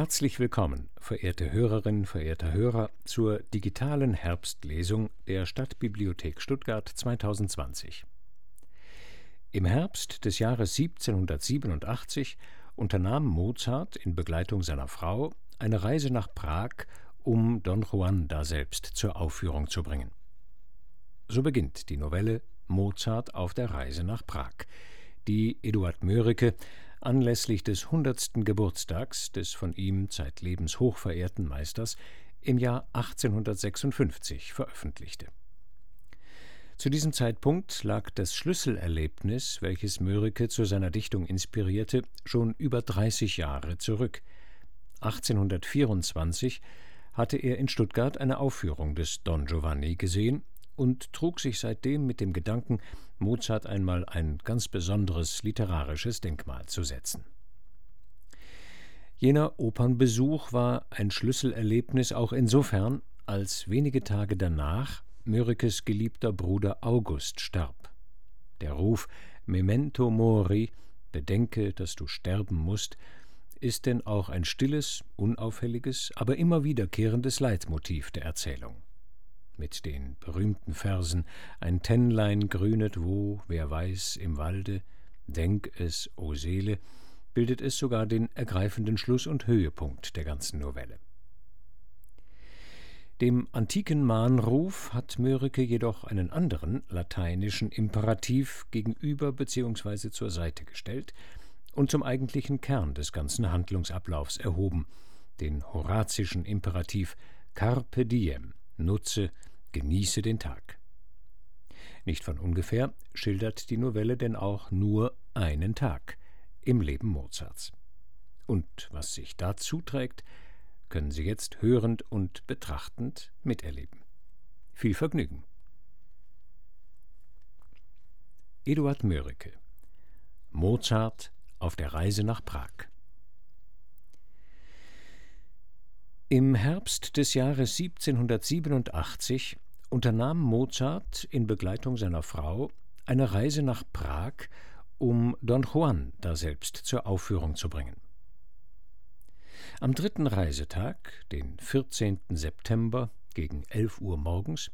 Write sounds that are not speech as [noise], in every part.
Herzlich willkommen, verehrte Hörerinnen, verehrter Hörer, zur digitalen Herbstlesung der Stadtbibliothek Stuttgart 2020. Im Herbst des Jahres 1787 unternahm Mozart in Begleitung seiner Frau eine Reise nach Prag, um Don Juan daselbst zur Aufführung zu bringen. So beginnt die Novelle Mozart auf der Reise nach Prag, die Eduard Mörike anlässlich des 100. Geburtstags des von ihm zeitlebens hochverehrten Meisters im Jahr 1856 veröffentlichte. Zu diesem Zeitpunkt lag das Schlüsselerlebnis, welches Mörike zu seiner Dichtung inspirierte, schon über 30 Jahre zurück. 1824 hatte er in Stuttgart eine Aufführung des Don Giovanni gesehen und trug sich seitdem mit dem Gedanken, Mozart einmal ein ganz besonderes literarisches Denkmal zu setzen. Jener Opernbesuch war ein Schlüsselerlebnis auch insofern, als wenige Tage danach Mörikes geliebter Bruder August starb. Der Ruf Memento mori, bedenke, dass du sterben musst, ist denn auch ein stilles, unauffälliges, aber immer wiederkehrendes Leitmotiv der Erzählung mit den berühmten Versen Ein Tennlein grünet wo, wer weiß, im Walde, denk es, o Seele, bildet es sogar den ergreifenden Schluss und Höhepunkt der ganzen Novelle. Dem antiken Mahnruf hat Mörike jedoch einen anderen lateinischen Imperativ gegenüber bzw. zur Seite gestellt und zum eigentlichen Kern des ganzen Handlungsablaufs erhoben, den horazischen Imperativ Carpe diem, nutze, Genieße den Tag. Nicht von ungefähr schildert die Novelle denn auch nur einen Tag im Leben Mozarts. Und was sich da zuträgt, können Sie jetzt hörend und betrachtend miterleben. Viel Vergnügen. Eduard Mörike Mozart auf der Reise nach Prag Im Herbst des Jahres 1787 unternahm Mozart in Begleitung seiner Frau eine Reise nach Prag, um Don Juan daselbst zur Aufführung zu bringen. Am dritten Reisetag, den 14. September gegen 11 Uhr morgens,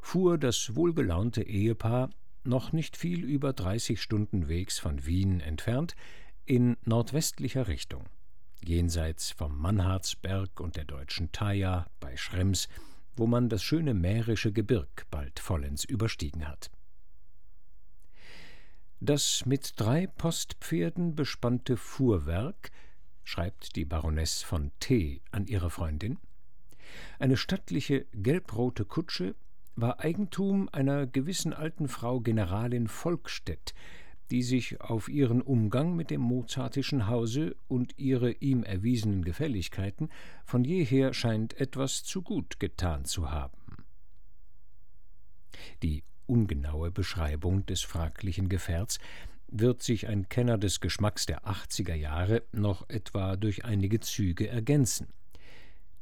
fuhr das wohlgelaunte Ehepaar noch nicht viel über 30 Stunden Wegs von Wien entfernt in nordwestlicher Richtung jenseits vom Mannhardsberg und der deutschen Thaya bei Schrems, wo man das schöne mährische Gebirg bald vollends überstiegen hat. Das mit drei Postpferden bespannte Fuhrwerk, schreibt die Baroness von T. an ihre Freundin, eine stattliche gelbrote Kutsche, war Eigentum einer gewissen alten Frau Generalin Volkstedt, die sich auf ihren Umgang mit dem mozartischen Hause und ihre ihm erwiesenen Gefälligkeiten von jeher scheint etwas zu gut getan zu haben. Die ungenaue Beschreibung des fraglichen Gefährts wird sich ein Kenner des Geschmacks der 80er Jahre noch etwa durch einige Züge ergänzen.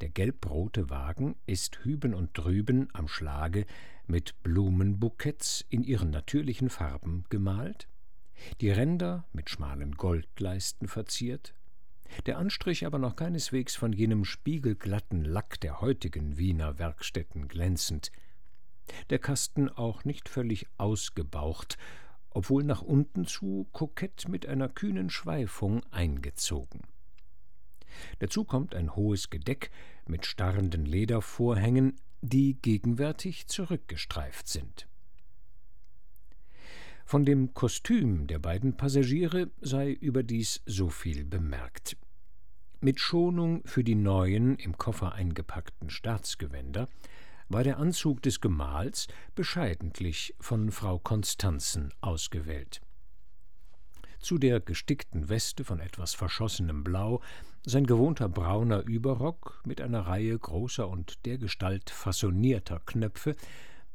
Der gelbrote Wagen ist hüben und drüben am Schlage mit Blumenbuketts in ihren natürlichen Farben gemalt, die Ränder mit schmalen Goldleisten verziert, der Anstrich aber noch keineswegs von jenem spiegelglatten Lack der heutigen Wiener Werkstätten glänzend, der Kasten auch nicht völlig ausgebaucht, obwohl nach unten zu kokett mit einer kühnen Schweifung eingezogen. Dazu kommt ein hohes Gedeck mit starrenden Ledervorhängen, die gegenwärtig zurückgestreift sind. Von dem Kostüm der beiden Passagiere sei überdies so viel bemerkt. Mit Schonung für die neuen, im Koffer eingepackten Staatsgewänder war der Anzug des Gemahls bescheidentlich von Frau Konstanzen ausgewählt. Zu der gestickten Weste von etwas verschossenem Blau sein gewohnter brauner Überrock mit einer Reihe großer und dergestalt fassonierter Knöpfe,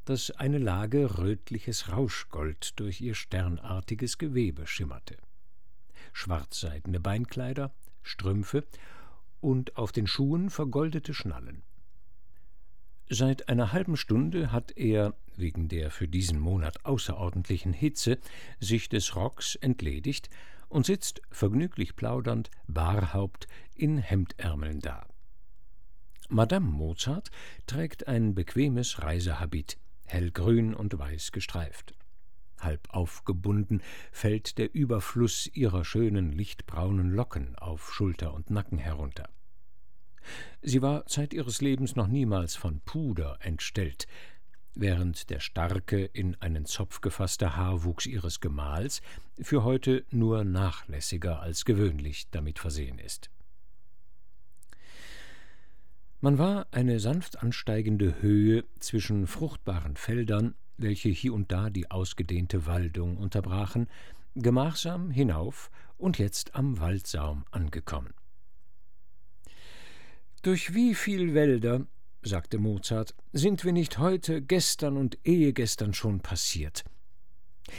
dass eine Lage rötliches Rauschgold durch ihr sternartiges Gewebe schimmerte. Schwarzseidene Beinkleider, Strümpfe und auf den Schuhen vergoldete Schnallen. Seit einer halben Stunde hat er, wegen der für diesen Monat außerordentlichen Hitze, sich des Rocks entledigt und sitzt vergnüglich plaudernd, barhaupt, in Hemdärmeln da. Madame Mozart trägt ein bequemes Reisehabit, hellgrün und weiß gestreift. Halb aufgebunden fällt der Überfluss ihrer schönen lichtbraunen Locken auf Schulter und Nacken herunter. Sie war Zeit ihres Lebens noch niemals von Puder entstellt, während der starke, in einen Zopf gefasste Haarwuchs ihres Gemahls für heute nur nachlässiger als gewöhnlich damit versehen ist. Man war eine sanft ansteigende Höhe zwischen fruchtbaren Feldern, welche hier und da die ausgedehnte Waldung unterbrachen, gemachsam hinauf und jetzt am Waldsaum angekommen. Durch wie viel Wälder, sagte Mozart, sind wir nicht heute, gestern und ehegestern schon passiert?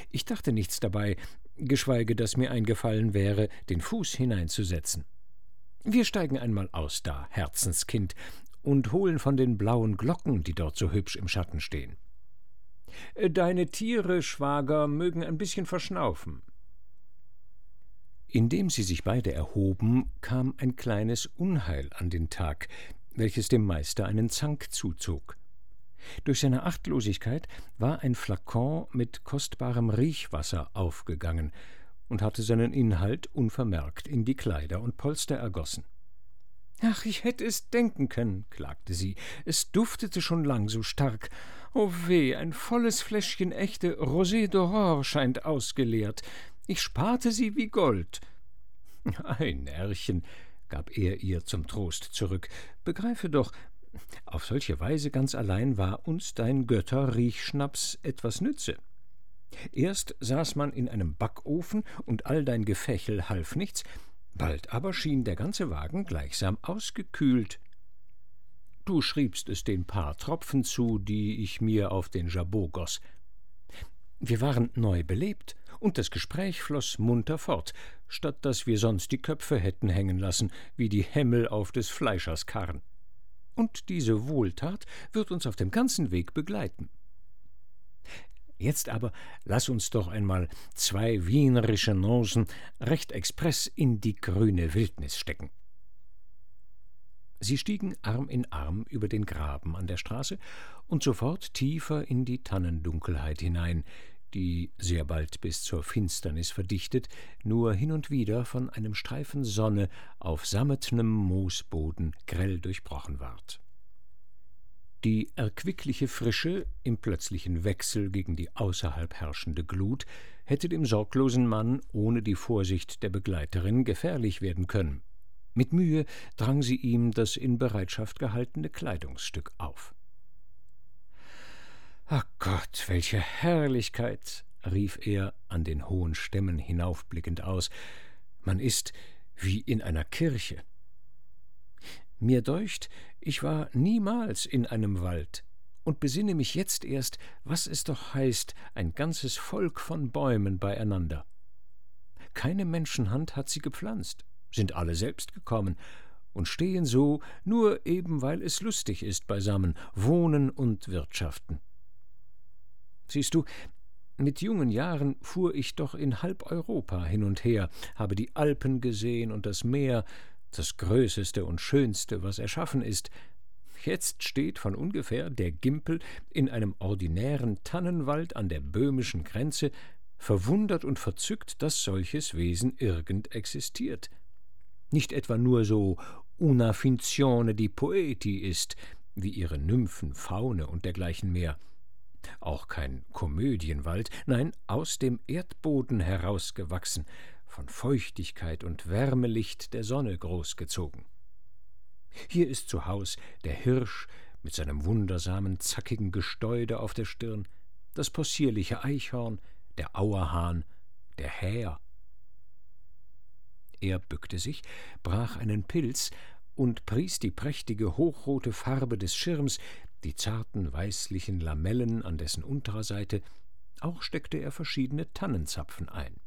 Ich dachte nichts dabei, geschweige, dass mir eingefallen wäre, den Fuß hineinzusetzen. Wir steigen einmal aus da, Herzenskind, und holen von den blauen Glocken, die dort so hübsch im Schatten stehen. Deine Tiere, Schwager, mögen ein bisschen verschnaufen. Indem sie sich beide erhoben, kam ein kleines Unheil an den Tag, welches dem Meister einen Zank zuzog. Durch seine Achtlosigkeit war ein Flakon mit kostbarem Riechwasser aufgegangen und hatte seinen Inhalt unvermerkt in die Kleider und Polster ergossen. Ach, ich hätte es denken können, klagte sie, es duftete schon lang so stark. Oh weh, ein volles Fläschchen echte Rosé d'Aurore scheint ausgeleert. Ich sparte sie wie Gold. [laughs] Ein Närrchen, gab er ihr zum Trost zurück. Begreife doch, auf solche Weise ganz allein war uns dein Götterriechschnaps etwas nütze. Erst saß man in einem Backofen und all dein Gefächel half nichts, bald aber schien der ganze Wagen gleichsam ausgekühlt. Du schriebst es den paar Tropfen zu, die ich mir auf den Jabot goss. Wir waren neu belebt, und das Gespräch floß munter fort, statt dass wir sonst die Köpfe hätten hängen lassen, wie die Hämmel auf des Fleischers Karren. Und diese Wohltat wird uns auf dem ganzen Weg begleiten. Jetzt aber lass uns doch einmal zwei wienerische Nosen recht express in die grüne Wildnis stecken. Sie stiegen Arm in Arm über den Graben an der Straße und sofort tiefer in die Tannendunkelheit hinein, die sehr bald bis zur Finsternis verdichtet, nur hin und wieder von einem Streifen Sonne auf sammetnem Moosboden grell durchbrochen ward. Die erquickliche Frische im plötzlichen Wechsel gegen die außerhalb herrschende Glut hätte dem sorglosen Mann ohne die Vorsicht der Begleiterin gefährlich werden können. Mit Mühe drang sie ihm das in Bereitschaft gehaltene Kleidungsstück auf. Ach Gott, welche Herrlichkeit! rief er an den hohen Stämmen hinaufblickend aus. Man ist wie in einer Kirche. Mir deucht, ich war niemals in einem Wald und besinne mich jetzt erst, was es doch heißt, ein ganzes Volk von Bäumen beieinander. Keine Menschenhand hat sie gepflanzt, sind alle selbst gekommen und stehen so, nur eben weil es lustig ist beisammen, wohnen und wirtschaften. Siehst du, mit jungen Jahren fuhr ich doch in halb Europa hin und her, habe die Alpen gesehen und das Meer, das Größeste und Schönste, was erschaffen ist. Jetzt steht von ungefähr der Gimpel in einem ordinären Tannenwald an der böhmischen Grenze, verwundert und verzückt, dass solches Wesen irgend existiert. Nicht etwa nur so una finzione di poeti ist, wie ihre Nymphen, Faune und dergleichen mehr. Auch kein Komödienwald, nein, aus dem Erdboden herausgewachsen, von Feuchtigkeit und Wärmelicht der Sonne großgezogen. Hier ist zu Haus der Hirsch mit seinem wundersamen zackigen Gesteude auf der Stirn, das possierliche Eichhorn, der Auerhahn, der Häher. Er bückte sich, brach einen Pilz und pries die prächtige hochrote Farbe des Schirms, die zarten weißlichen Lamellen an dessen unterer Seite, auch steckte er verschiedene Tannenzapfen ein.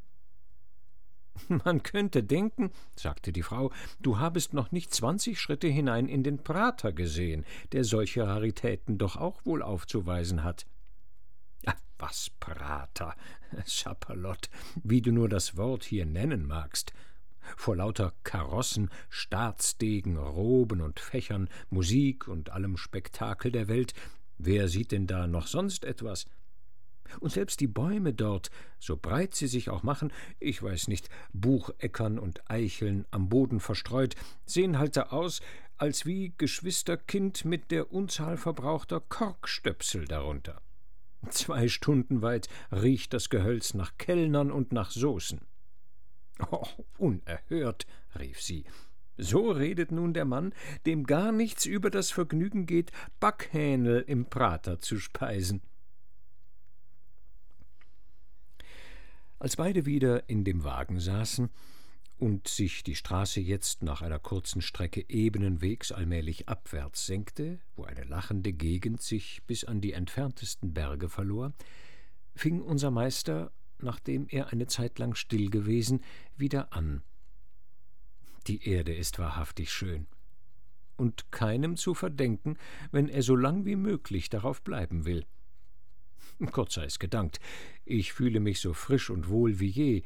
[laughs] Man könnte denken, sagte die Frau, du habest noch nicht zwanzig Schritte hinein in den Prater gesehen, der solche Raritäten doch auch wohl aufzuweisen hat. Was Prater, [laughs] Schapperlott, wie du nur das Wort hier nennen magst. Vor lauter Karossen, Staatsdegen, Roben und Fächern, Musik und allem Spektakel der Welt, wer sieht denn da noch sonst etwas? Und selbst die Bäume dort, so breit sie sich auch machen, ich weiß nicht, Bucheckern und Eicheln am Boden verstreut, sehen halt da aus, als wie Geschwisterkind mit der Unzahl verbrauchter Korkstöpsel darunter. Zwei Stunden weit riecht das Gehölz nach Kellnern und nach Soßen. Oh, unerhört, rief sie. So redet nun der Mann, dem gar nichts über das Vergnügen geht, Backhähnel im Prater zu speisen. Als beide wieder in dem Wagen saßen und sich die Straße jetzt nach einer kurzen Strecke ebenen Wegs allmählich abwärts senkte, wo eine lachende Gegend sich bis an die entferntesten Berge verlor, fing unser Meister, nachdem er eine Zeit lang still gewesen, wieder an. Die Erde ist wahrhaftig schön und keinem zu verdenken, wenn er so lang wie möglich darauf bleiben will. [laughs] Gott sei es gedankt, ich fühle mich so frisch und wohl wie je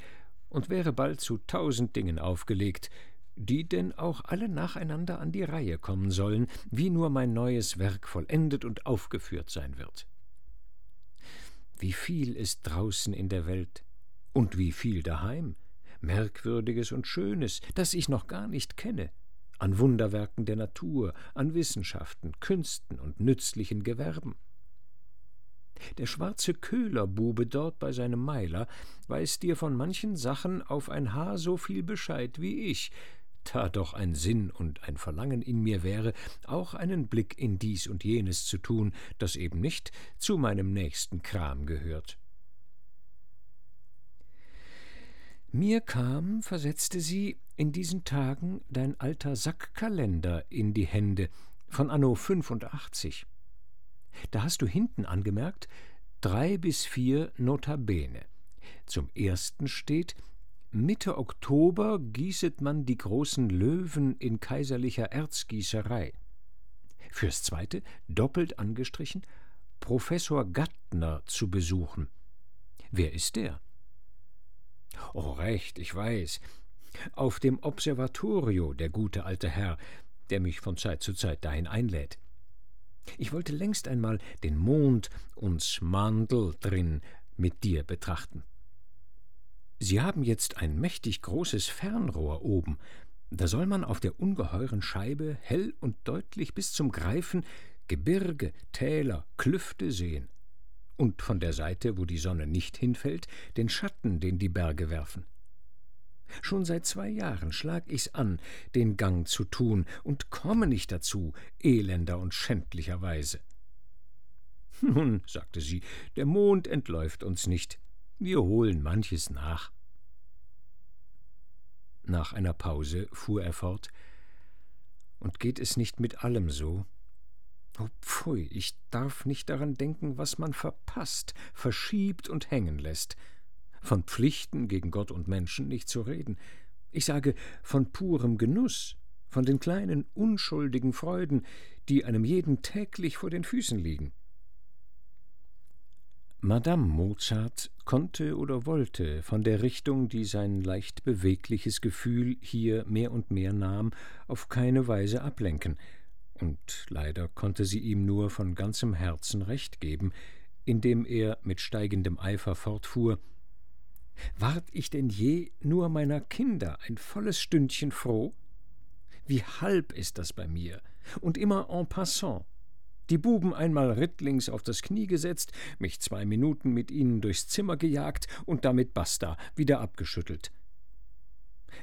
und wäre bald zu tausend Dingen aufgelegt, die denn auch alle nacheinander an die Reihe kommen sollen, wie nur mein neues Werk vollendet und aufgeführt sein wird. Wie viel ist draußen in der Welt und wie viel daheim, Merkwürdiges und Schönes, das ich noch gar nicht kenne, an Wunderwerken der Natur, an Wissenschaften, Künsten und nützlichen Gewerben. Der schwarze Köhlerbube dort bei seinem Meiler weiß dir von manchen Sachen auf ein Haar so viel Bescheid wie ich, da doch ein Sinn und ein Verlangen in mir wäre, auch einen Blick in dies und jenes zu tun, das eben nicht zu meinem nächsten Kram gehört. Mir kam, versetzte sie, in diesen Tagen dein alter Sackkalender in die Hände von anno fünfundachtzig. Da hast du hinten angemerkt, drei bis vier Notabene. Zum ersten steht, Mitte Oktober gießet man die großen Löwen in kaiserlicher Erzgießerei. Fürs zweite, doppelt angestrichen, Professor Gattner zu besuchen. Wer ist der? Oh, recht, ich weiß. Auf dem Observatorio, der gute alte Herr, der mich von Zeit zu Zeit dahin einlädt. Ich wollte längst einmal den Mond und Mandel drin mit dir betrachten. Sie haben jetzt ein mächtig großes Fernrohr oben. Da soll man auf der ungeheuren Scheibe hell und deutlich bis zum Greifen Gebirge, Täler, Klüfte sehen. Und von der Seite, wo die Sonne nicht hinfällt, den Schatten, den die Berge werfen. Schon seit zwei Jahren schlag ich's an, den Gang zu tun, und komme nicht dazu, elender und schändlicherweise. Nun, sagte sie, der Mond entläuft uns nicht. Wir holen manches nach. Nach einer Pause fuhr er fort Und geht es nicht mit allem so? Oh pfui, ich darf nicht daran denken, was man verpasst, verschiebt und hängen lässt von Pflichten gegen Gott und Menschen nicht zu reden. Ich sage von purem Genuss, von den kleinen unschuldigen Freuden, die einem jeden täglich vor den Füßen liegen. Madame Mozart konnte oder wollte von der Richtung, die sein leicht bewegliches Gefühl hier mehr und mehr nahm, auf keine Weise ablenken, und leider konnte sie ihm nur von ganzem Herzen recht geben, indem er mit steigendem Eifer fortfuhr Ward ich denn je nur meiner Kinder ein volles Stündchen froh? Wie halb ist das bei mir, und immer en passant. Die Buben einmal rittlings auf das Knie gesetzt, mich zwei Minuten mit ihnen durchs Zimmer gejagt und damit basta, wieder abgeschüttelt.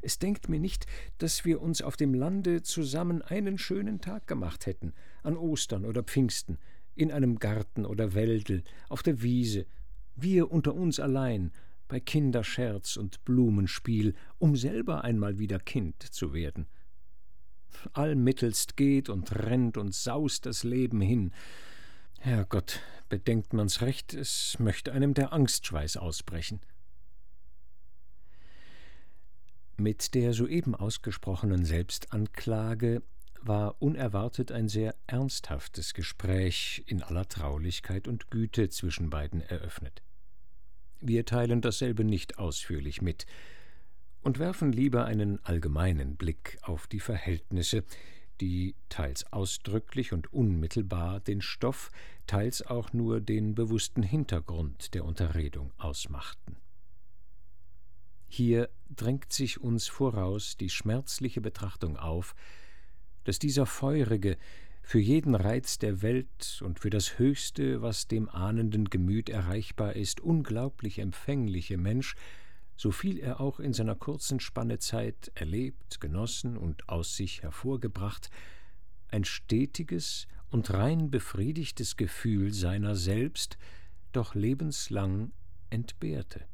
Es denkt mir nicht, dass wir uns auf dem Lande zusammen einen schönen Tag gemacht hätten, an Ostern oder Pfingsten, in einem Garten oder Wäldel, auf der Wiese, wir unter uns allein, bei Kinderscherz und Blumenspiel, um selber einmal wieder Kind zu werden. Allmittelst geht und rennt und saust das Leben hin. Herrgott, bedenkt man's recht, es möchte einem der Angstschweiß ausbrechen. Mit der soeben ausgesprochenen Selbstanklage war unerwartet ein sehr ernsthaftes Gespräch in aller Traulichkeit und Güte zwischen beiden eröffnet. Wir teilen dasselbe nicht ausführlich mit und werfen lieber einen allgemeinen Blick auf die Verhältnisse, die teils ausdrücklich und unmittelbar den Stoff, teils auch nur den bewussten Hintergrund der Unterredung ausmachten. Hier drängt sich uns voraus die schmerzliche Betrachtung auf, dass dieser feurige, für jeden Reiz der Welt und für das Höchste, was dem ahnenden Gemüt erreichbar ist, unglaublich empfängliche Mensch, so viel er auch in seiner kurzen Spanne Zeit erlebt, genossen und aus sich hervorgebracht, ein stetiges und rein befriedigtes Gefühl seiner selbst doch lebenslang entbehrte.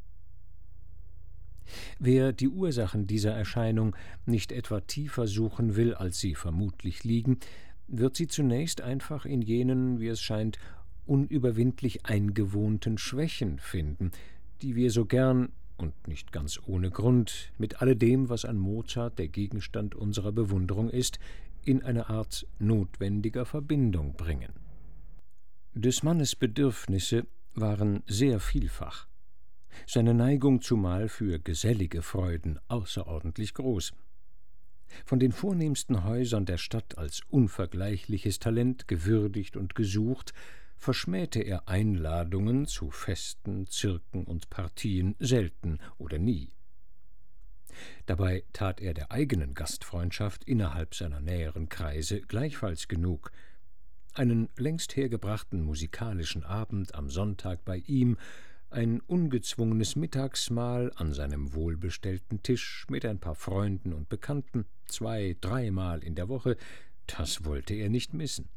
Wer die Ursachen dieser Erscheinung nicht etwa tiefer suchen will, als sie vermutlich liegen, wird sie zunächst einfach in jenen, wie es scheint, unüberwindlich eingewohnten Schwächen finden, die wir so gern und nicht ganz ohne Grund mit alledem, was an Mozart der Gegenstand unserer Bewunderung ist, in eine Art notwendiger Verbindung bringen. Des Mannes Bedürfnisse waren sehr vielfach, seine Neigung zumal für gesellige Freuden außerordentlich groß. Von den vornehmsten Häusern der Stadt als unvergleichliches Talent gewürdigt und gesucht, verschmähte er Einladungen zu Festen, Zirken und Partien selten oder nie. Dabei tat er der eigenen Gastfreundschaft innerhalb seiner näheren Kreise gleichfalls genug. Einen längst hergebrachten musikalischen Abend am Sonntag bei ihm, ein ungezwungenes Mittagsmahl an seinem wohlbestellten Tisch mit ein paar Freunden und Bekannten, zwei, dreimal in der Woche, das wollte er nicht missen.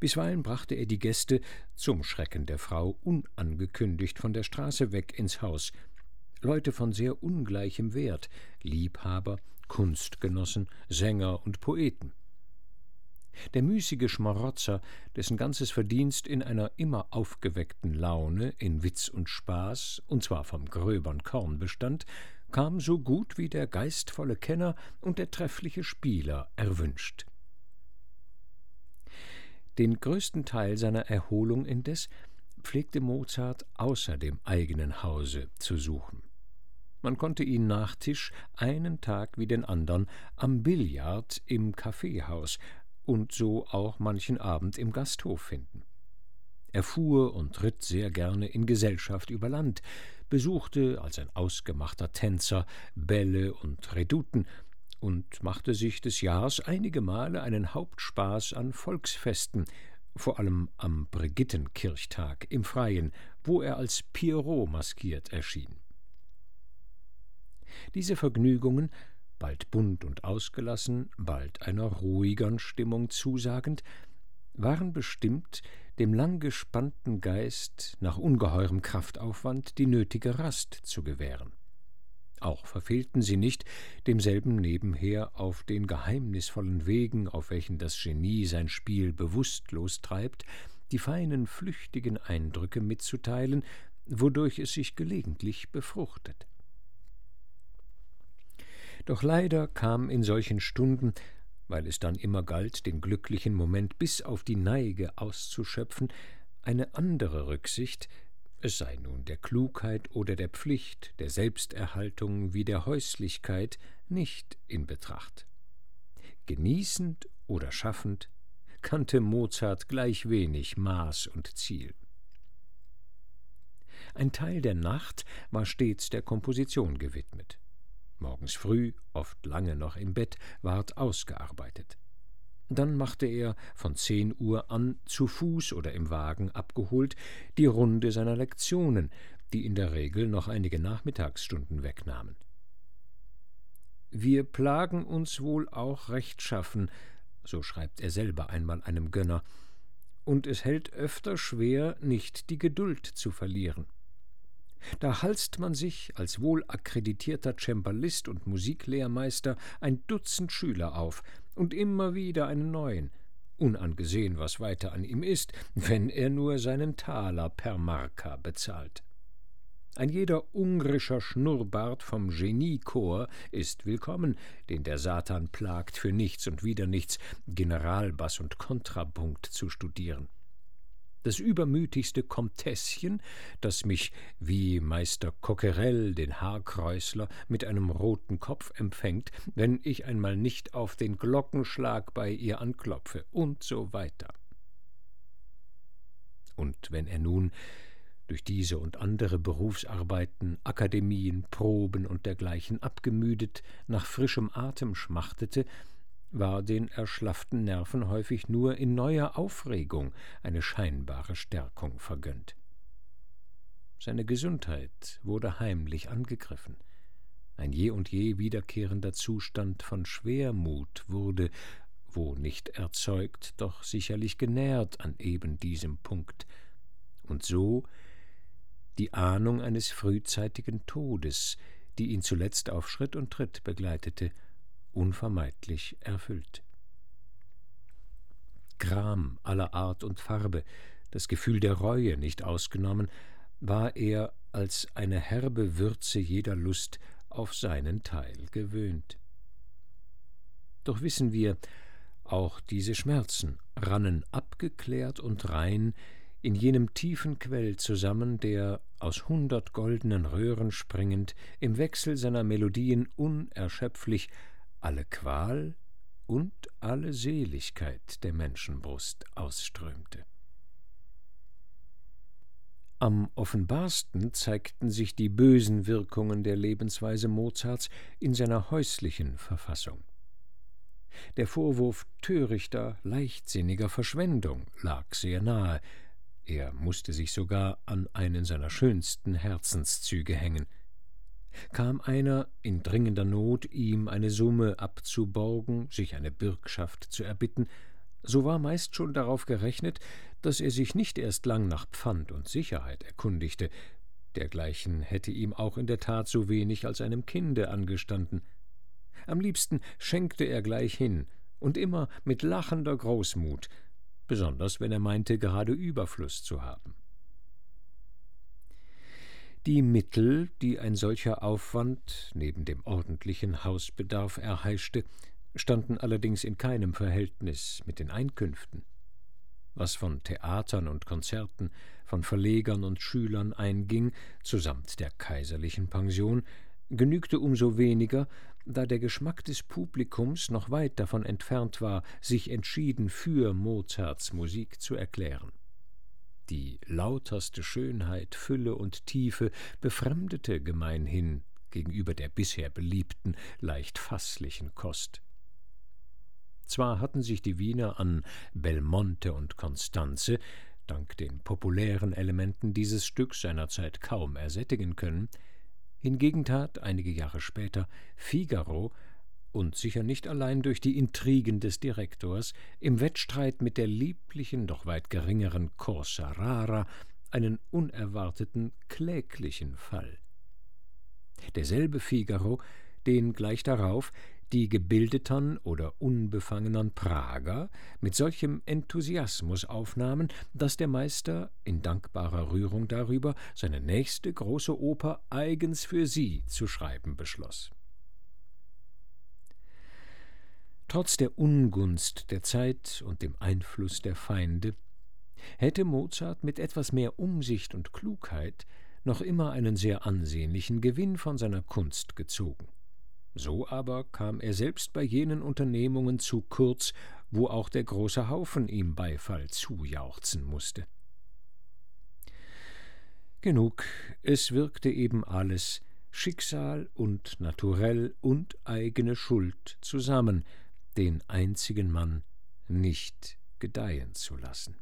Bisweilen brachte er die Gäste, zum Schrecken der Frau, unangekündigt von der Straße weg ins Haus. Leute von sehr ungleichem Wert, Liebhaber, Kunstgenossen, Sänger und Poeten. Der müßige Schmarotzer, dessen ganzes Verdienst in einer immer aufgeweckten Laune, in Witz und Spaß, und zwar vom gröbern Korn bestand, kam so gut wie der geistvolle Kenner und der treffliche Spieler erwünscht. Den größten Teil seiner Erholung indes pflegte Mozart außer dem eigenen Hause zu suchen. Man konnte ihn nach Tisch einen Tag wie den andern am Billard im Kaffeehaus und so auch manchen Abend im Gasthof finden. Er fuhr und ritt sehr gerne in Gesellschaft über Land, besuchte als ein ausgemachter Tänzer Bälle und Redouten und machte sich des Jahres einige Male einen Hauptspaß an Volksfesten, vor allem am Brigittenkirchtag im Freien, wo er als Pierrot maskiert erschien. Diese Vergnügungen, bald bunt und ausgelassen, bald einer ruhigern Stimmung zusagend, waren bestimmt, dem lang gespannten Geist nach ungeheurem Kraftaufwand die nötige Rast zu gewähren. Auch verfehlten sie nicht, demselben nebenher auf den geheimnisvollen Wegen, auf welchen das Genie sein Spiel bewusstlos treibt, die feinen, flüchtigen Eindrücke mitzuteilen, wodurch es sich gelegentlich befruchtet. Doch leider kam in solchen Stunden, weil es dann immer galt, den glücklichen Moment bis auf die Neige auszuschöpfen, eine andere Rücksicht, es sei nun der Klugheit oder der Pflicht, der Selbsterhaltung wie der Häuslichkeit, nicht in Betracht. Genießend oder schaffend kannte Mozart gleich wenig Maß und Ziel. Ein Teil der Nacht war stets der Komposition gewidmet. Morgens früh, oft lange noch im Bett, ward ausgearbeitet. Dann machte er, von zehn Uhr an, zu Fuß oder im Wagen abgeholt, die Runde seiner Lektionen, die in der Regel noch einige Nachmittagsstunden wegnahmen. Wir plagen uns wohl auch rechtschaffen, so schreibt er selber einmal einem Gönner, und es hält öfter schwer, nicht die Geduld zu verlieren. Da halst man sich als wohl akkreditierter Cembalist und Musiklehrmeister ein Dutzend Schüler auf und immer wieder einen neuen, unangesehen, was weiter an ihm ist, wenn er nur seinen Taler per Marka bezahlt. Ein jeder ungrischer Schnurrbart vom Geniechor ist willkommen, den der Satan plagt, für nichts und wieder nichts Generalbass und Kontrapunkt zu studieren. Das übermütigste Komteßchen, das mich, wie Meister Coquerel den Haarkräusler, mit einem roten Kopf empfängt, wenn ich einmal nicht auf den Glockenschlag bei ihr anklopfe, und so weiter. Und wenn er nun durch diese und andere Berufsarbeiten, Akademien, Proben und dergleichen abgemüdet nach frischem Atem schmachtete, war den erschlafften Nerven häufig nur in neuer Aufregung eine scheinbare Stärkung vergönnt. Seine Gesundheit wurde heimlich angegriffen. Ein je und je wiederkehrender Zustand von Schwermut wurde, wo nicht erzeugt, doch sicherlich genährt an eben diesem Punkt. Und so die Ahnung eines frühzeitigen Todes, die ihn zuletzt auf Schritt und Tritt begleitete, unvermeidlich erfüllt. Gram aller Art und Farbe, das Gefühl der Reue nicht ausgenommen, war er als eine herbe Würze jeder Lust auf seinen Teil gewöhnt. Doch wissen wir, auch diese Schmerzen rannen abgeklärt und rein in jenem tiefen Quell zusammen, der, aus hundert goldenen Röhren springend, im Wechsel seiner Melodien unerschöpflich alle Qual und alle Seligkeit der Menschenbrust ausströmte. Am offenbarsten zeigten sich die bösen Wirkungen der Lebensweise Mozarts in seiner häuslichen Verfassung. Der Vorwurf törichter, leichtsinniger Verschwendung lag sehr nahe, er musste sich sogar an einen seiner schönsten Herzenszüge hängen. Kam einer in dringender Not, ihm eine Summe abzuborgen, sich eine Bürgschaft zu erbitten, so war meist schon darauf gerechnet, dass er sich nicht erst lang nach Pfand und Sicherheit erkundigte, dergleichen hätte ihm auch in der Tat so wenig als einem Kinde angestanden. Am liebsten schenkte er gleich hin, und immer mit lachender Großmut, besonders wenn er meinte, gerade Überfluss zu haben. Die Mittel, die ein solcher Aufwand neben dem ordentlichen Hausbedarf erheischte, standen allerdings in keinem Verhältnis mit den Einkünften. Was von Theatern und Konzerten, von Verlegern und Schülern einging, zusamt der kaiserlichen Pension, genügte umso weniger, da der Geschmack des Publikums noch weit davon entfernt war, sich entschieden für Mozarts Musik zu erklären. Die lauterste Schönheit, Fülle und Tiefe befremdete gemeinhin gegenüber der bisher beliebten, leicht fasslichen Kost. Zwar hatten sich die Wiener an Belmonte und Constanze, dank den populären Elementen dieses Stücks seinerzeit kaum ersättigen können, Hingegen tat einige Jahre später Figaro und sicher nicht allein durch die Intrigen des Direktors im Wettstreit mit der lieblichen, doch weit geringeren Corsa Rara einen unerwarteten, kläglichen Fall. Derselbe Figaro, den gleich darauf die gebildetern oder unbefangenen Prager mit solchem Enthusiasmus aufnahmen, dass der Meister in dankbarer Rührung darüber seine nächste große Oper eigens für sie zu schreiben beschloss. Trotz der Ungunst der Zeit und dem Einfluß der Feinde hätte Mozart mit etwas mehr Umsicht und Klugheit noch immer einen sehr ansehnlichen Gewinn von seiner Kunst gezogen. So aber kam er selbst bei jenen Unternehmungen zu kurz, wo auch der große Haufen ihm Beifall zujauchzen musste. Genug, es wirkte eben alles, Schicksal und Naturell und eigene Schuld zusammen, den einzigen Mann nicht gedeihen zu lassen.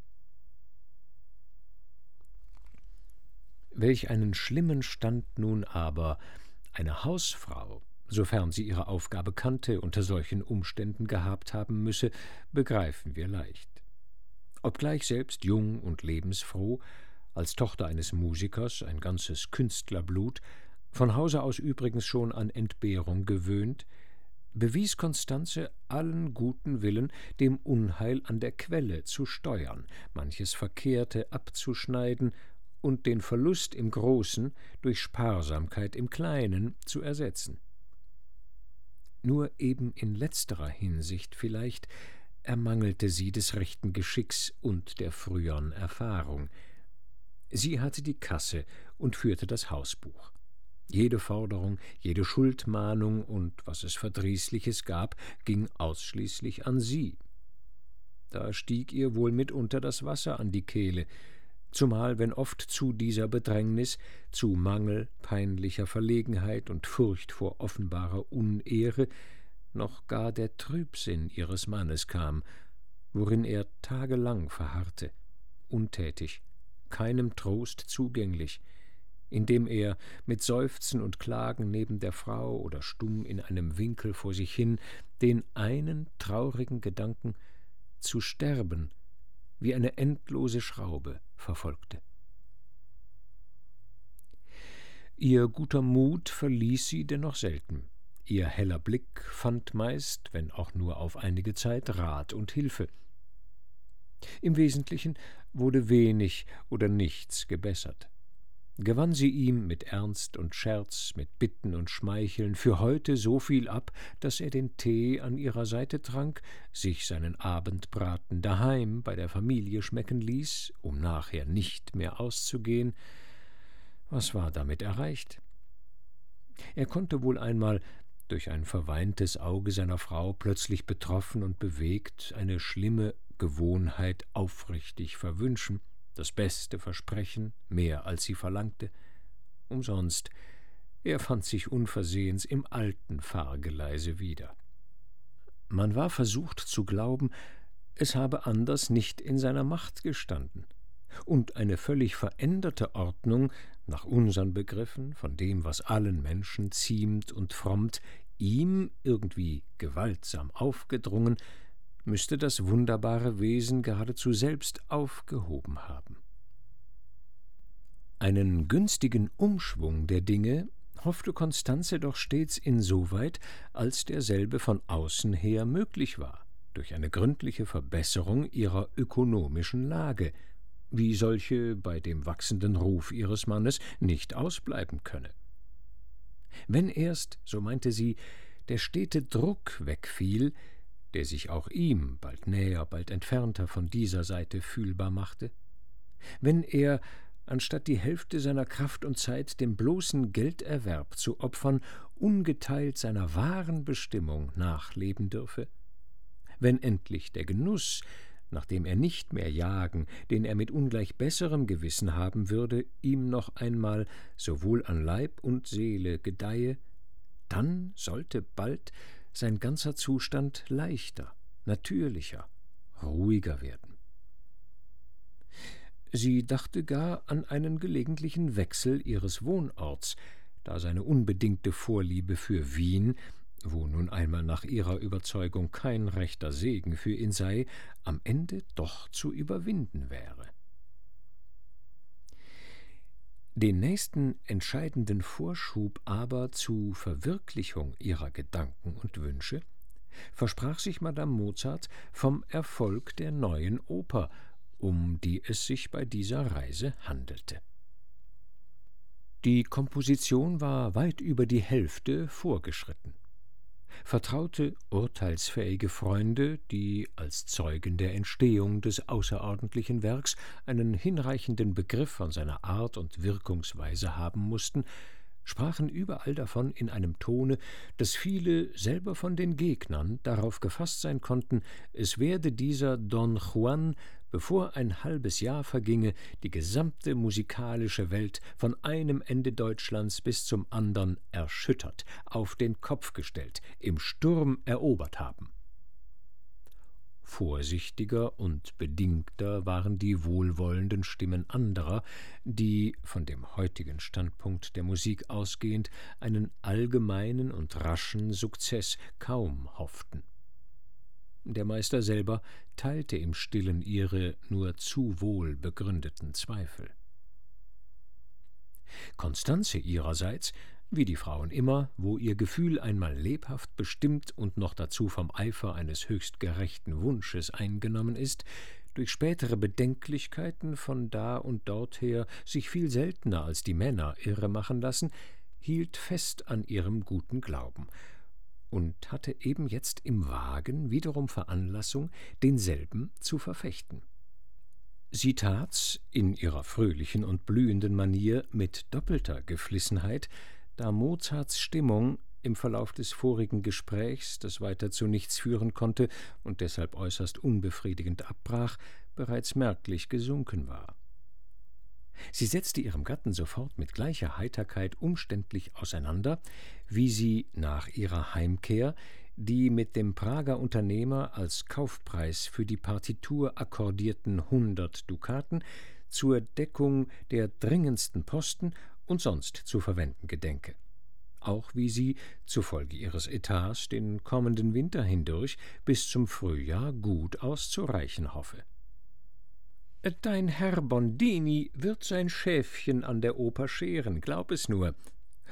Welch einen schlimmen Stand nun aber eine Hausfrau sofern sie ihre Aufgabe kannte, unter solchen Umständen gehabt haben müsse, begreifen wir leicht. Obgleich selbst jung und lebensfroh, als Tochter eines Musikers, ein ganzes Künstlerblut, von Hause aus übrigens schon an Entbehrung gewöhnt, bewies Konstanze allen guten Willen, dem Unheil an der Quelle zu steuern, manches Verkehrte abzuschneiden und den Verlust im Großen durch Sparsamkeit im Kleinen zu ersetzen. Nur eben in letzterer Hinsicht vielleicht ermangelte sie des rechten Geschicks und der früheren Erfahrung. Sie hatte die Kasse und führte das Hausbuch. Jede Forderung, jede Schuldmahnung und was es Verdrießliches gab, ging ausschließlich an sie. Da stieg ihr wohl mitunter das Wasser an die Kehle, zumal wenn oft zu dieser Bedrängnis, zu Mangel, peinlicher Verlegenheit und Furcht vor offenbarer Unehre noch gar der Trübsinn ihres Mannes kam, worin er tagelang verharrte, untätig, keinem Trost zugänglich, indem er mit Seufzen und Klagen neben der Frau oder stumm in einem Winkel vor sich hin den einen traurigen Gedanken zu sterben wie eine endlose Schraube verfolgte. Ihr guter Mut verließ sie dennoch selten. Ihr heller Blick fand meist, wenn auch nur auf einige Zeit, Rat und Hilfe. Im Wesentlichen wurde wenig oder nichts gebessert gewann sie ihm mit Ernst und Scherz, mit Bitten und Schmeicheln für heute so viel ab, dass er den Tee an ihrer Seite trank, sich seinen Abendbraten daheim bei der Familie schmecken ließ, um nachher nicht mehr auszugehen. Was war damit erreicht? Er konnte wohl einmal durch ein verweintes Auge seiner Frau plötzlich betroffen und bewegt eine schlimme Gewohnheit aufrichtig verwünschen, das Beste versprechen, mehr als sie verlangte. Umsonst, er fand sich unversehens im alten Fahrgeleise wieder. Man war versucht zu glauben, es habe anders nicht in seiner Macht gestanden, und eine völlig veränderte Ordnung, nach unseren Begriffen, von dem, was allen Menschen ziemt und frommt, ihm irgendwie gewaltsam aufgedrungen, müsste das wunderbare Wesen geradezu selbst aufgehoben haben. Einen günstigen Umschwung der Dinge hoffte Konstanze doch stets insoweit, als derselbe von außen her möglich war, durch eine gründliche Verbesserung ihrer ökonomischen Lage, wie solche bei dem wachsenden Ruf ihres Mannes nicht ausbleiben könne. Wenn erst, so meinte sie, der stete Druck wegfiel, der sich auch ihm bald näher, bald entfernter von dieser Seite fühlbar machte? Wenn er, anstatt die Hälfte seiner Kraft und Zeit dem bloßen Gelderwerb zu opfern, ungeteilt seiner wahren Bestimmung nachleben dürfe? Wenn endlich der Genuss, nachdem er nicht mehr jagen, den er mit ungleich besserem Gewissen haben würde, ihm noch einmal sowohl an Leib und Seele gedeihe, dann sollte bald sein ganzer Zustand leichter, natürlicher, ruhiger werden. Sie dachte gar an einen gelegentlichen Wechsel ihres Wohnorts, da seine unbedingte Vorliebe für Wien, wo nun einmal nach ihrer Überzeugung kein rechter Segen für ihn sei, am Ende doch zu überwinden wäre. Den nächsten entscheidenden Vorschub aber zu Verwirklichung ihrer Gedanken und Wünsche versprach sich Madame Mozart vom Erfolg der neuen Oper, um die es sich bei dieser Reise handelte. Die Komposition war weit über die Hälfte vorgeschritten vertraute, urteilsfähige Freunde, die als Zeugen der Entstehung des außerordentlichen Werks einen hinreichenden Begriff von seiner Art und Wirkungsweise haben mussten, sprachen überall davon in einem Tone, dass viele selber von den Gegnern darauf gefasst sein konnten, es werde dieser Don Juan bevor ein halbes Jahr verginge, die gesamte musikalische Welt von einem Ende Deutschlands bis zum andern erschüttert, auf den Kopf gestellt, im Sturm erobert haben. Vorsichtiger und bedingter waren die wohlwollenden Stimmen anderer, die, von dem heutigen Standpunkt der Musik ausgehend, einen allgemeinen und raschen Sukzess kaum hofften. Der Meister selber teilte im stillen ihre nur zu wohl begründeten Zweifel. Konstanze ihrerseits, wie die Frauen immer, wo ihr Gefühl einmal lebhaft bestimmt und noch dazu vom Eifer eines höchst gerechten Wunsches eingenommen ist, durch spätere Bedenklichkeiten von da und dorther sich viel seltener als die Männer irre machen lassen, hielt fest an ihrem guten Glauben und hatte eben jetzt im Wagen wiederum Veranlassung, denselben zu verfechten. Sie tat's in ihrer fröhlichen und blühenden Manier mit doppelter Geflissenheit, da Mozarts Stimmung im Verlauf des vorigen Gesprächs, das weiter zu nichts führen konnte und deshalb äußerst unbefriedigend abbrach, bereits merklich gesunken war. Sie setzte ihrem Gatten sofort mit gleicher Heiterkeit umständlich auseinander, wie sie nach ihrer Heimkehr die mit dem Prager Unternehmer als Kaufpreis für die Partitur akkordierten hundert Dukaten zur Deckung der dringendsten Posten und sonst zu verwenden gedenke auch wie sie zufolge ihres Etats den kommenden Winter hindurch bis zum Frühjahr gut auszureichen hoffe. Dein Herr Bondini wird sein Schäfchen an der Oper scheren, glaub es nur.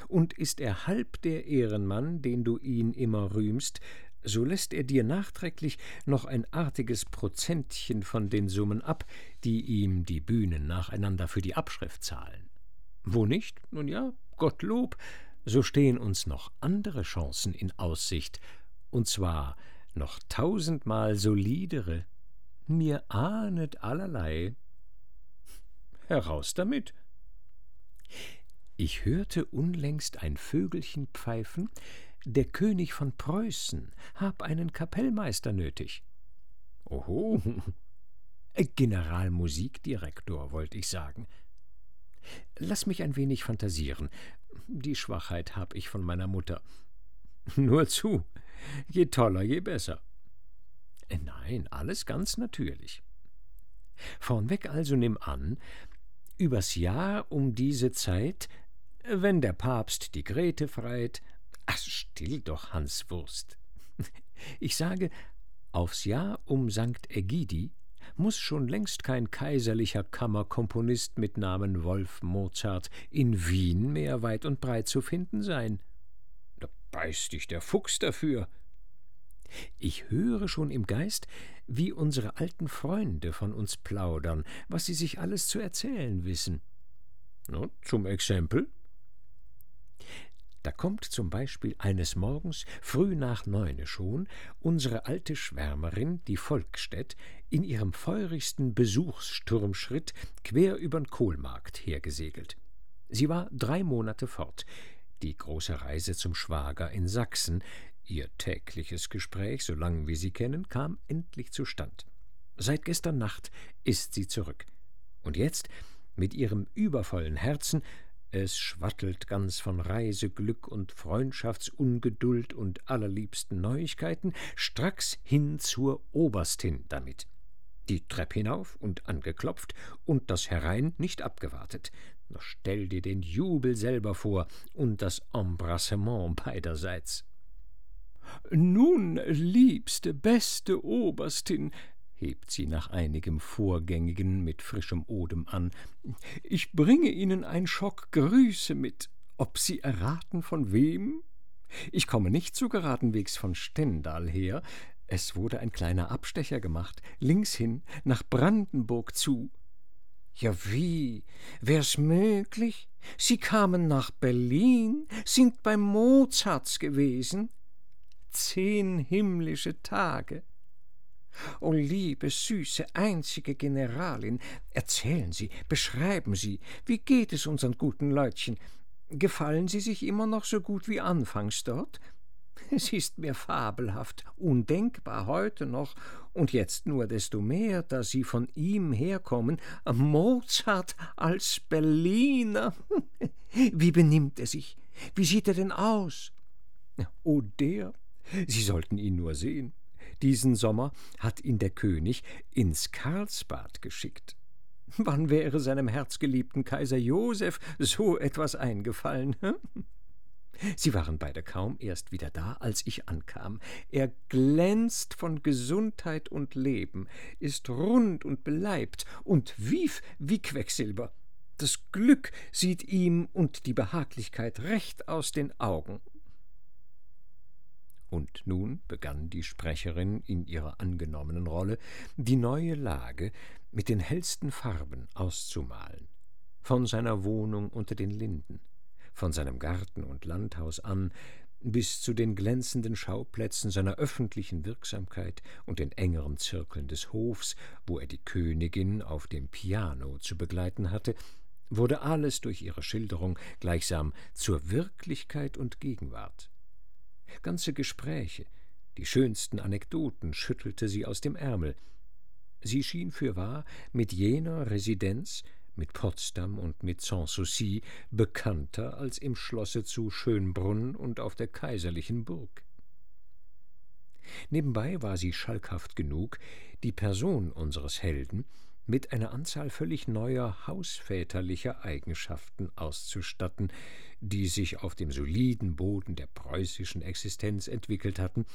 Und ist er halb der Ehrenmann, den du ihn immer rühmst, so lässt er dir nachträglich noch ein artiges Prozentchen von den Summen ab, die ihm die Bühnen nacheinander für die Abschrift zahlen. Wo nicht? Nun ja, Gottlob, so stehen uns noch andere Chancen in Aussicht, und zwar noch tausendmal solidere. Mir ahnet allerlei. Heraus damit. Ich hörte unlängst ein Vögelchen pfeifen, der König von Preußen hab einen Kapellmeister nötig. Oho, [laughs] Generalmusikdirektor, wollte ich sagen. Lass mich ein wenig fantasieren. Die Schwachheit hab ich von meiner Mutter. Nur zu, je toller, je besser. Äh, nein, alles ganz natürlich. Vornweg also nimm an, übers Jahr um diese Zeit, wenn der Papst die Grete freit, ach, still doch, Hanswurst. [laughs] Ich sage, aufs Jahr um Sankt Ägidi muss schon längst kein kaiserlicher Kammerkomponist mit Namen Wolf Mozart in Wien mehr weit und breit zu finden sein. Da beißt dich der Fuchs dafür. Ich höre schon im Geist, wie unsere alten Freunde von uns plaudern, was sie sich alles zu erzählen wissen. Na, zum Exempel? Da kommt zum Beispiel eines Morgens, früh nach neune schon, unsere alte Schwärmerin, die Volkstädt, in ihrem feurigsten Besuchssturmschritt quer übern Kohlmarkt hergesegelt. Sie war drei Monate fort, die große Reise zum Schwager in Sachsen, ihr tägliches Gespräch, so lang wie sie kennen, kam endlich zustand. Seit gestern Nacht ist sie zurück. Und jetzt, mit ihrem übervollen Herzen, es schwattelt ganz von Reiseglück und Freundschaftsungeduld und allerliebsten Neuigkeiten, stracks hin zur Oberstin damit. Die Trepp hinauf und angeklopft und das Herein nicht abgewartet. Stell dir den Jubel selber vor und das Embrassement beiderseits. Nun, liebste, beste Oberstin, hebt sie nach einigem Vorgängigen mit frischem Odem an. Ich bringe Ihnen ein Schock Grüße mit. Ob Sie erraten, von wem? Ich komme nicht so geradenwegs von Stendal her. Es wurde ein kleiner Abstecher gemacht, links hin, nach Brandenburg zu. Ja, wie? Wär's möglich? Sie kamen nach Berlin, sind bei Mozarts gewesen? Zehn himmlische Tage. O liebe, süße, einzige Generalin, erzählen Sie, beschreiben Sie, wie geht es unseren guten Leutchen? Gefallen sie sich immer noch so gut wie anfangs dort? [laughs] Es ist mir fabelhaft, undenkbar heute noch, und jetzt nur desto mehr, da Sie von ihm herkommen, Mozart als Berliner. [laughs] Wie benimmt er sich? Wie sieht er denn aus? O der, Sie sollten ihn nur sehen. Diesen Sommer hat ihn der König ins Karlsbad geschickt. Wann wäre seinem herzgeliebten Kaiser Joseph so etwas eingefallen? [laughs] Sie waren beide kaum erst wieder da, als ich ankam. Er glänzt von Gesundheit und Leben, ist rund und beleibt und wief wie Quecksilber. Das Glück sieht ihm und die Behaglichkeit recht aus den Augen. Und nun begann die Sprecherin in ihrer angenommenen Rolle, die neue Lage mit den hellsten Farben auszumalen. Von seiner Wohnung unter den Linden, von seinem Garten und Landhaus an, bis zu den glänzenden Schauplätzen seiner öffentlichen Wirksamkeit und den engeren Zirkeln des Hofs, wo er die Königin auf dem Piano zu begleiten hatte, wurde alles durch ihre Schilderung gleichsam zur Wirklichkeit und Gegenwart. Ganze Gespräche, die schönsten Anekdoten schüttelte sie aus dem Ärmel. Sie schien fürwahr mit jener Residenz, mit Potsdam und mit Sanssouci bekannter als im Schlosse zu Schönbrunn und auf der kaiserlichen Burg. Nebenbei war sie schalkhaft genug, die Person unseres Helden mit einer Anzahl völlig neuer hausväterlicher Eigenschaften auszustatten, die sich auf dem soliden Boden der preußischen Existenz entwickelt hatten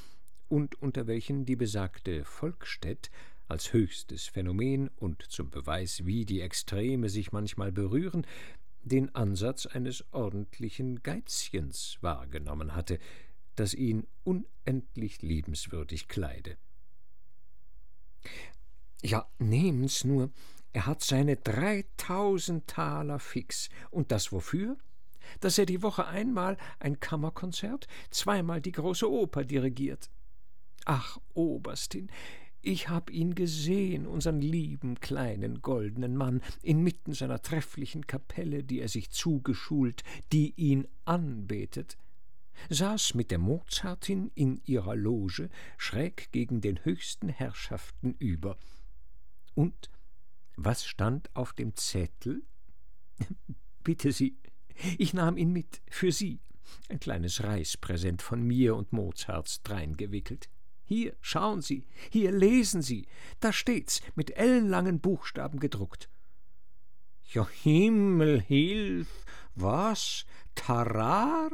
und unter welchen die besagte Volkstädt als höchstes Phänomen und zum Beweis, wie die Extreme sich manchmal berühren, den Ansatz eines ordentlichen Geizchens wahrgenommen hatte, das ihn unendlich liebenswürdig kleide. Ja, nehmen's nur, er hat seine dreitausend Taler fix. Und das wofür? Dass er die Woche einmal ein Kammerkonzert, zweimal die große Oper dirigiert. Ach, Oberstin, ich hab ihn gesehen, unseren lieben kleinen goldenen Mann, inmitten seiner trefflichen Kapelle, die er sich zugeschult, die ihn anbetet, saß mit der Mozartin in ihrer Loge schräg gegen den höchsten Herrschaften über. Und was stand auf dem Zettel? [laughs] Bitte Sie, ich nahm ihn mit, für Sie, ein kleines Reispräsent von mir und Mozarts dreingewickelt. Hier, schauen Sie, hier lesen Sie, da steht's mit ellenlangen Buchstaben gedruckt. Ja, Himmel, hilf, was? Tarar?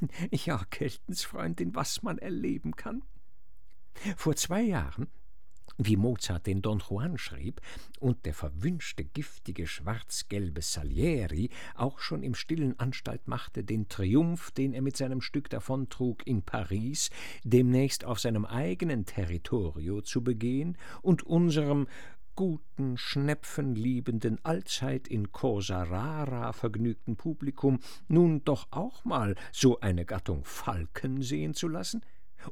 [laughs] Ja, Keltensfreundin, was man erleben kann. Vor zwei Jahren wie Mozart den Don Juan schrieb und der verwünschte, giftige, schwarz-gelbe Salieri auch schon im stillen Anstalt machte, den Triumph, den er mit seinem Stück davontrug, in Paris demnächst auf seinem eigenen Territorio zu begehen und unserem guten, schnepfenliebenden, allzeit in Cosa Rara vergnügten Publikum nun doch auch mal so eine Gattung Falken sehen zu lassen?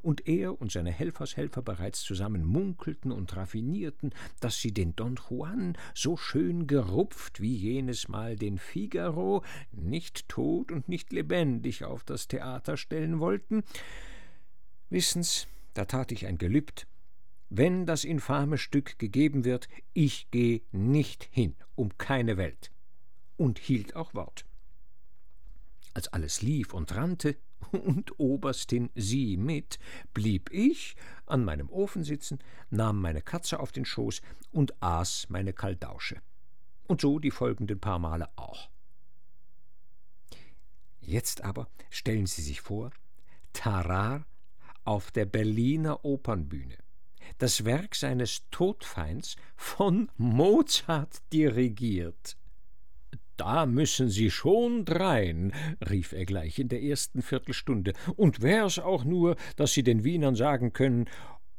Und er und seine Helfershelfer bereits zusammen munkelten und raffinierten, dass sie den Don Juan so schön gerupft wie jenes Mal den Figaro nicht tot und nicht lebendig auf das Theater stellen wollten. Wissen's, da tat ich ein Gelübd. Wenn das infame Stück gegeben wird, ich geh nicht hin, um keine Welt. Und hielt auch Wort. Als alles lief und rannte, und Oberstin sie mit, blieb ich an meinem Ofen sitzen, nahm meine Katze auf den Schoß und aß meine Kaldausche. Und so die folgenden paar Male auch. Jetzt aber stellen Sie sich vor, Tarar auf der Berliner Opernbühne. Das Werk seines Todfeinds von Mozart dirigiert. Da müssen Sie schon drein, rief er gleich in der ersten Viertelstunde, und wär's auch nur, dass Sie den Wienern sagen können,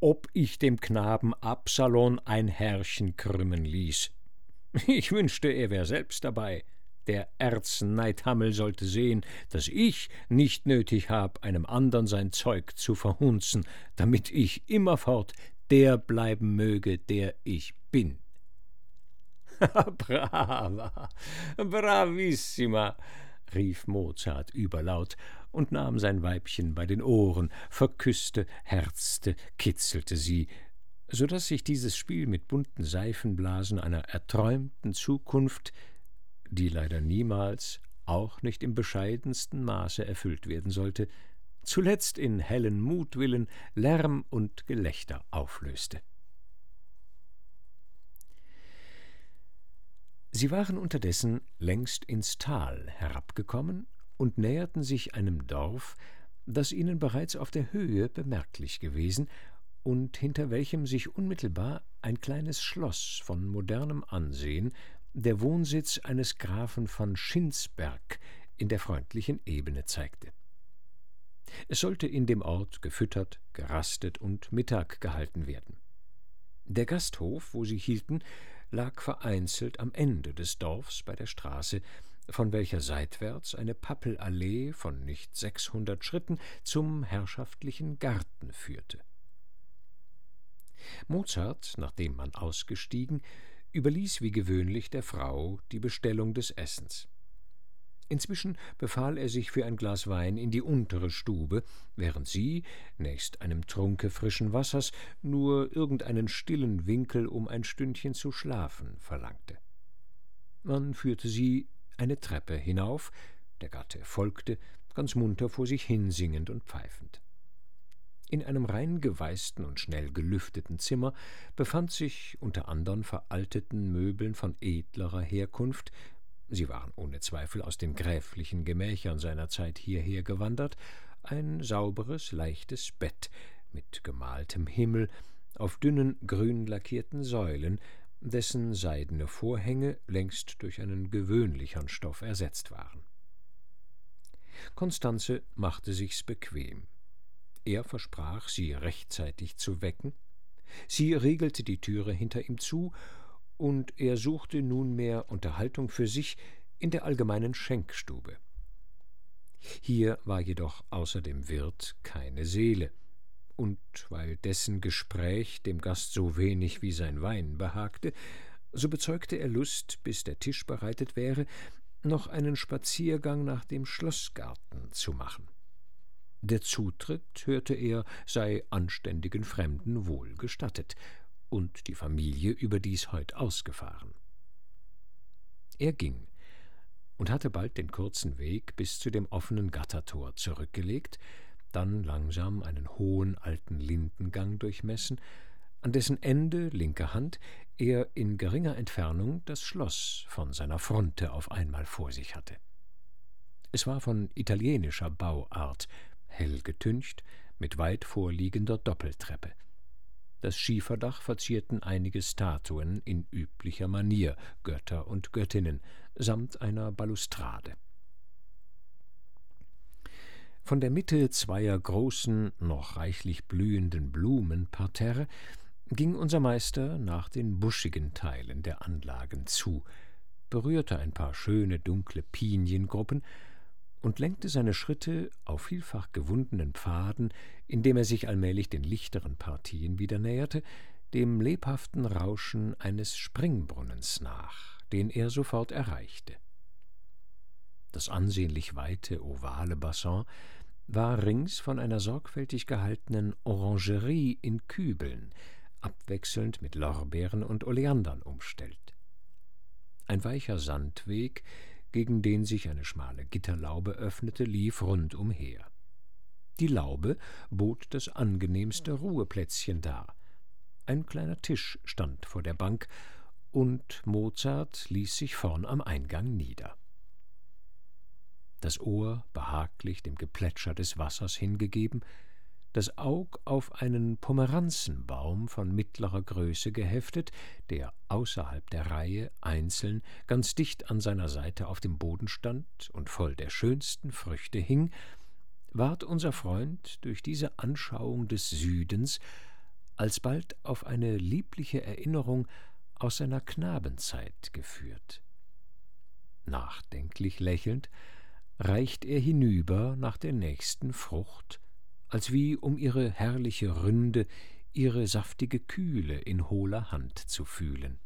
ob ich dem Knaben Absalon ein Herrchen krümmen ließ. Ich wünschte, er wär selbst dabei. Der Erzneidhammel sollte sehen, dass ich nicht nötig hab, einem andern sein Zeug zu verhunzen, damit ich immerfort der bleiben möge, der ich bin. [laughs] Brava, bravissima, rief Mozart überlaut und nahm sein Weibchen bei den Ohren, verküßte, herzte, kitzelte sie, so dass sich dieses Spiel mit bunten Seifenblasen einer erträumten Zukunft, die leider niemals, auch nicht im bescheidensten Maße erfüllt werden sollte, zuletzt in hellen Mutwillen, Lärm und Gelächter auflöste. Sie waren unterdessen längst ins Tal herabgekommen und näherten sich einem Dorf, das ihnen bereits auf der Höhe bemerklich gewesen und hinter welchem sich unmittelbar ein kleines Schloss von modernem Ansehen, der Wohnsitz eines Grafen von Schinsberg in der freundlichen Ebene zeigte. Es sollte in dem Ort gefüttert, gerastet und Mittag gehalten werden. Der Gasthof, wo sie hielten, lag vereinzelt am Ende des Dorfs bei der Straße, von welcher seitwärts eine Pappelallee von nicht sechshundert Schritten zum herrschaftlichen Garten führte. Mozart, nachdem man ausgestiegen, überließ wie gewöhnlich der Frau die Bestellung des Essens. Inzwischen befahl er sich für ein Glas Wein in die untere Stube, während sie, nächst einem Trunke frischen Wassers, nur irgendeinen stillen Winkel, um ein Stündchen zu schlafen, verlangte. Man führte sie eine Treppe hinauf, der Gatte folgte, ganz munter vor sich hinsingend und pfeifend. In einem rein geweißten und schnell gelüfteten Zimmer befand sich unter andern veralteten Möbeln von edlerer Herkunft sie waren ohne Zweifel aus den gräflichen Gemächern seiner Zeit hierher gewandert, ein sauberes, leichtes Bett mit gemaltem Himmel auf dünnen, grün lackierten Säulen, dessen seidene Vorhänge längst durch einen gewöhnlichern Stoff ersetzt waren. Konstanze machte sich's bequem. Er versprach, sie rechtzeitig zu wecken. Sie riegelte die Türe hinter ihm zu, und er suchte nunmehr Unterhaltung für sich in der allgemeinen Schenkstube. Hier war jedoch außer dem Wirt keine Seele, und weil dessen Gespräch dem Gast so wenig wie sein Wein behagte, so bezeugte er Lust, bis der Tisch bereitet wäre, noch einen Spaziergang nach dem Schlossgarten zu machen. Der Zutritt, hörte er, sei anständigen Fremden wohl gestattet, und die Familie überdies heut ausgefahren. Er ging und hatte bald den kurzen Weg bis zu dem offenen Gattertor zurückgelegt, dann langsam einen hohen alten Lindengang durchmessen, an dessen Ende, linker Hand, er in geringer Entfernung das Schloss von seiner Fronte auf einmal vor sich hatte. Es war von italienischer Bauart, hell getüncht, mit weit vorliegender Doppeltreppe. Das Schieferdach verzierten einige Statuen in üblicher Manier, Götter und Göttinnen, samt einer Balustrade. Von der Mitte zweier großen, noch reichlich blühenden Blumenparterre ging unser Meister nach den buschigen Teilen der Anlagen zu, berührte ein paar schöne dunkle Piniengruppen und lenkte seine Schritte auf vielfach gewundenen Pfaden, indem er sich allmählich den lichteren Partien wieder näherte, dem lebhaften Rauschen eines Springbrunnens nach, den er sofort erreichte. Das ansehnlich weite, ovale Bassin war rings von einer sorgfältig gehaltenen Orangerie in Kübeln, abwechselnd mit Lorbeeren und Oleandern umstellt. Ein weicher Sandweg gegen den sich eine schmale Gitterlaube öffnete, lief rundumher. Die Laube bot das angenehmste Ruheplätzchen dar. Ein kleiner Tisch stand vor der Bank, und Mozart ließ sich vorn am Eingang nieder. Das Ohr behaglich dem Geplätscher des Wassers hingegeben, das Aug auf einen Pomeranzenbaum von mittlerer Größe geheftet, der außerhalb der Reihe einzeln ganz dicht an seiner Seite auf dem Boden stand und voll der schönsten Früchte hing, ward unser Freund durch diese Anschauung des Südens alsbald auf eine liebliche Erinnerung aus seiner Knabenzeit geführt. Nachdenklich lächelnd reicht er hinüber nach der nächsten Frucht, als wie um ihre herrliche Ründe, ihre saftige Kühle in hohler Hand zu fühlen.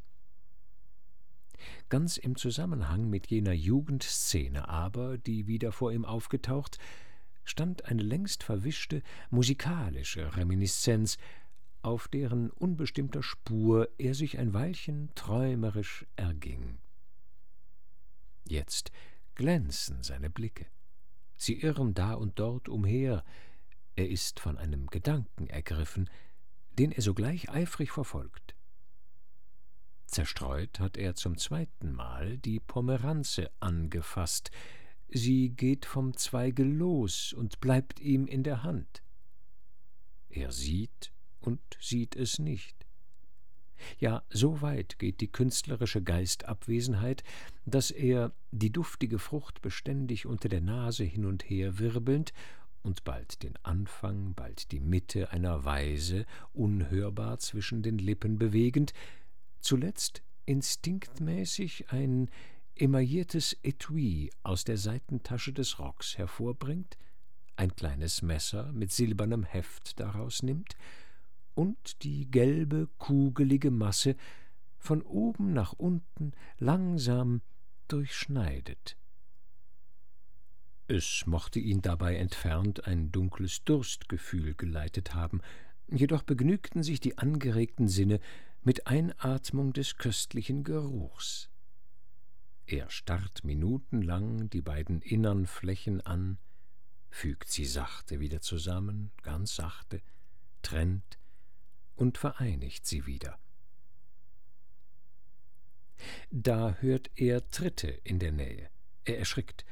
Ganz im Zusammenhang mit jener Jugendszene aber, die wieder vor ihm aufgetaucht, stand eine längst verwischte musikalische Reminiszenz, auf deren unbestimmter Spur er sich ein Weilchen träumerisch erging. Jetzt glänzen seine Blicke. Sie irren da und dort umher, er ist von einem Gedanken ergriffen, den er sogleich eifrig verfolgt. Zerstreut hat er zum zweiten Mal die Pomeranze angefasst. Sie geht vom Zweige los und bleibt ihm in der Hand. Er sieht und sieht es nicht. Ja, so weit geht die künstlerische Geistabwesenheit, dass er, die duftige Frucht beständig unter der Nase hin und her wirbelnd und bald den Anfang, bald die Mitte einer Weise, unhörbar zwischen den Lippen bewegend, zuletzt instinktmäßig ein emailliertes Etui aus der Seitentasche des Rocks hervorbringt, ein kleines Messer mit silbernem Heft daraus nimmt und die gelbe, kugelige Masse von oben nach unten langsam durchschneidet. Es mochte ihn dabei entfernt ein dunkles Durstgefühl geleitet haben, jedoch begnügten sich die angeregten Sinne mit Einatmung des köstlichen Geruchs. Er starrt minutenlang die beiden innern Flächen an, fügt sie sachte wieder zusammen, ganz sachte, trennt und vereinigt sie wieder. Da hört er Tritte in der Nähe. Er erschrickt,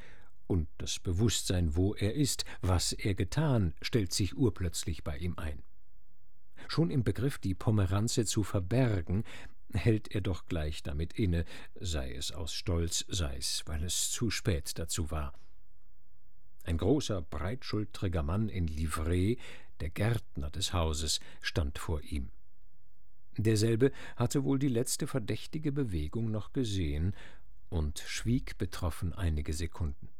und das Bewusstsein, wo er ist, was er getan, stellt sich urplötzlich bei ihm ein. Schon im Begriff, die Pomeranze zu verbergen, hält er doch gleich damit inne, sei es aus Stolz, sei es, weil es zu spät dazu war. Ein großer, breitschultriger Mann in Livree, der Gärtner des Hauses, stand vor ihm. Derselbe hatte wohl die letzte verdächtige Bewegung noch gesehen und schwieg betroffen einige Sekunden.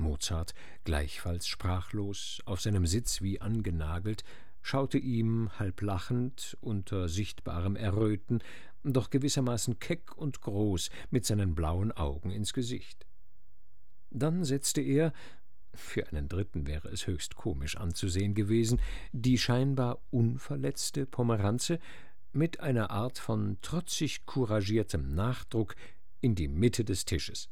Mozart, gleichfalls sprachlos, auf seinem Sitz wie angenagelt, schaute ihm halb lachend, unter sichtbarem Erröten, doch gewissermaßen keck und groß mit seinen blauen Augen ins Gesicht. Dann setzte er, für einen Dritten wäre es höchst komisch anzusehen gewesen, die scheinbar unverletzte Pomeranze mit einer Art von trotzig couragiertem Nachdruck in die Mitte des Tisches.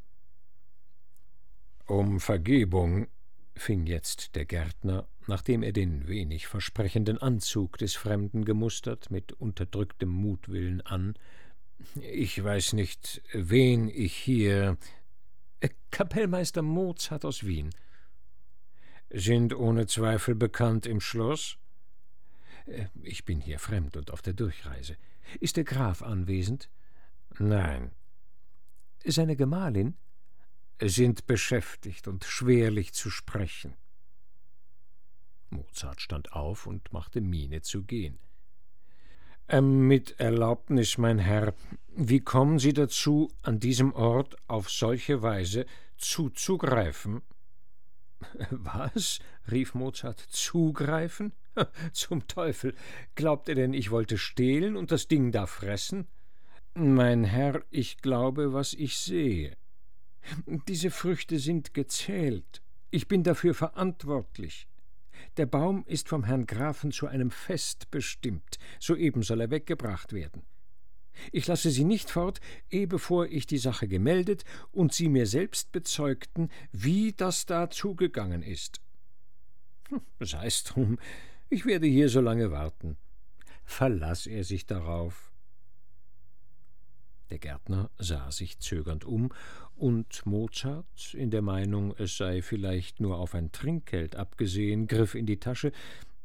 Um Vergebung, fing jetzt der Gärtner, nachdem er den wenig versprechenden Anzug des Fremden gemustert, mit unterdrücktem Mutwillen an. Ich weiß nicht, wen ich hier. Äh, Kapellmeister Mozart aus Wien. Sind ohne Zweifel bekannt im Schloss? Äh, ich bin hier fremd und auf der Durchreise. Ist der Graf anwesend? Nein. Seine Gemahlin? Sind beschäftigt und schwerlich zu sprechen. Mozart stand auf und machte Miene zu gehen. Ähm, mit Erlaubnis, mein Herr, wie kommen Sie dazu, an diesem Ort auf solche Weise zuzugreifen? [laughs] Was? rief Mozart. Zugreifen? [laughs] Zum Teufel. Glaubt er denn, ich wollte stehlen und das Ding da fressen? Mein Herr, ich glaube, was ich sehe. Diese Früchte sind gezählt. Ich bin dafür verantwortlich. Der Baum ist vom Herrn Grafen zu einem Fest bestimmt, soeben soll er weggebracht werden. Ich lasse Sie nicht fort, ehe bevor ich die Sache gemeldet und Sie mir selbst bezeugten, wie das da zugegangen ist. Hm, Sei's drum, ich werde hier so lange warten. Verlass er sich darauf. Der Gärtner sah sich zögernd um, und Mozart, in der Meinung, es sei vielleicht nur auf ein Trinkgeld abgesehen, griff in die Tasche,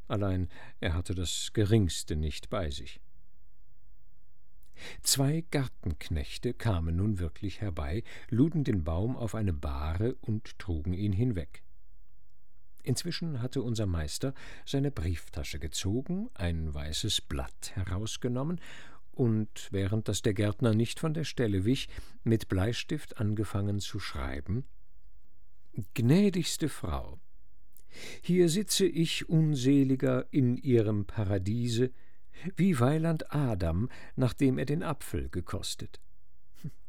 allein er hatte das geringste nicht bei sich. Zwei Gartenknechte kamen nun wirklich herbei, luden den Baum auf eine Bahre und trugen ihn hinweg. Inzwischen hatte unser Meister seine Brieftasche gezogen, ein weißes Blatt herausgenommen und, während das der Gärtner nicht von der Stelle wich, mit Bleistift angefangen zu schreiben Gnädigste Frau, hier sitze ich unseliger in ihrem Paradiese, wie Weiland Adam, nachdem er den Apfel gekostet.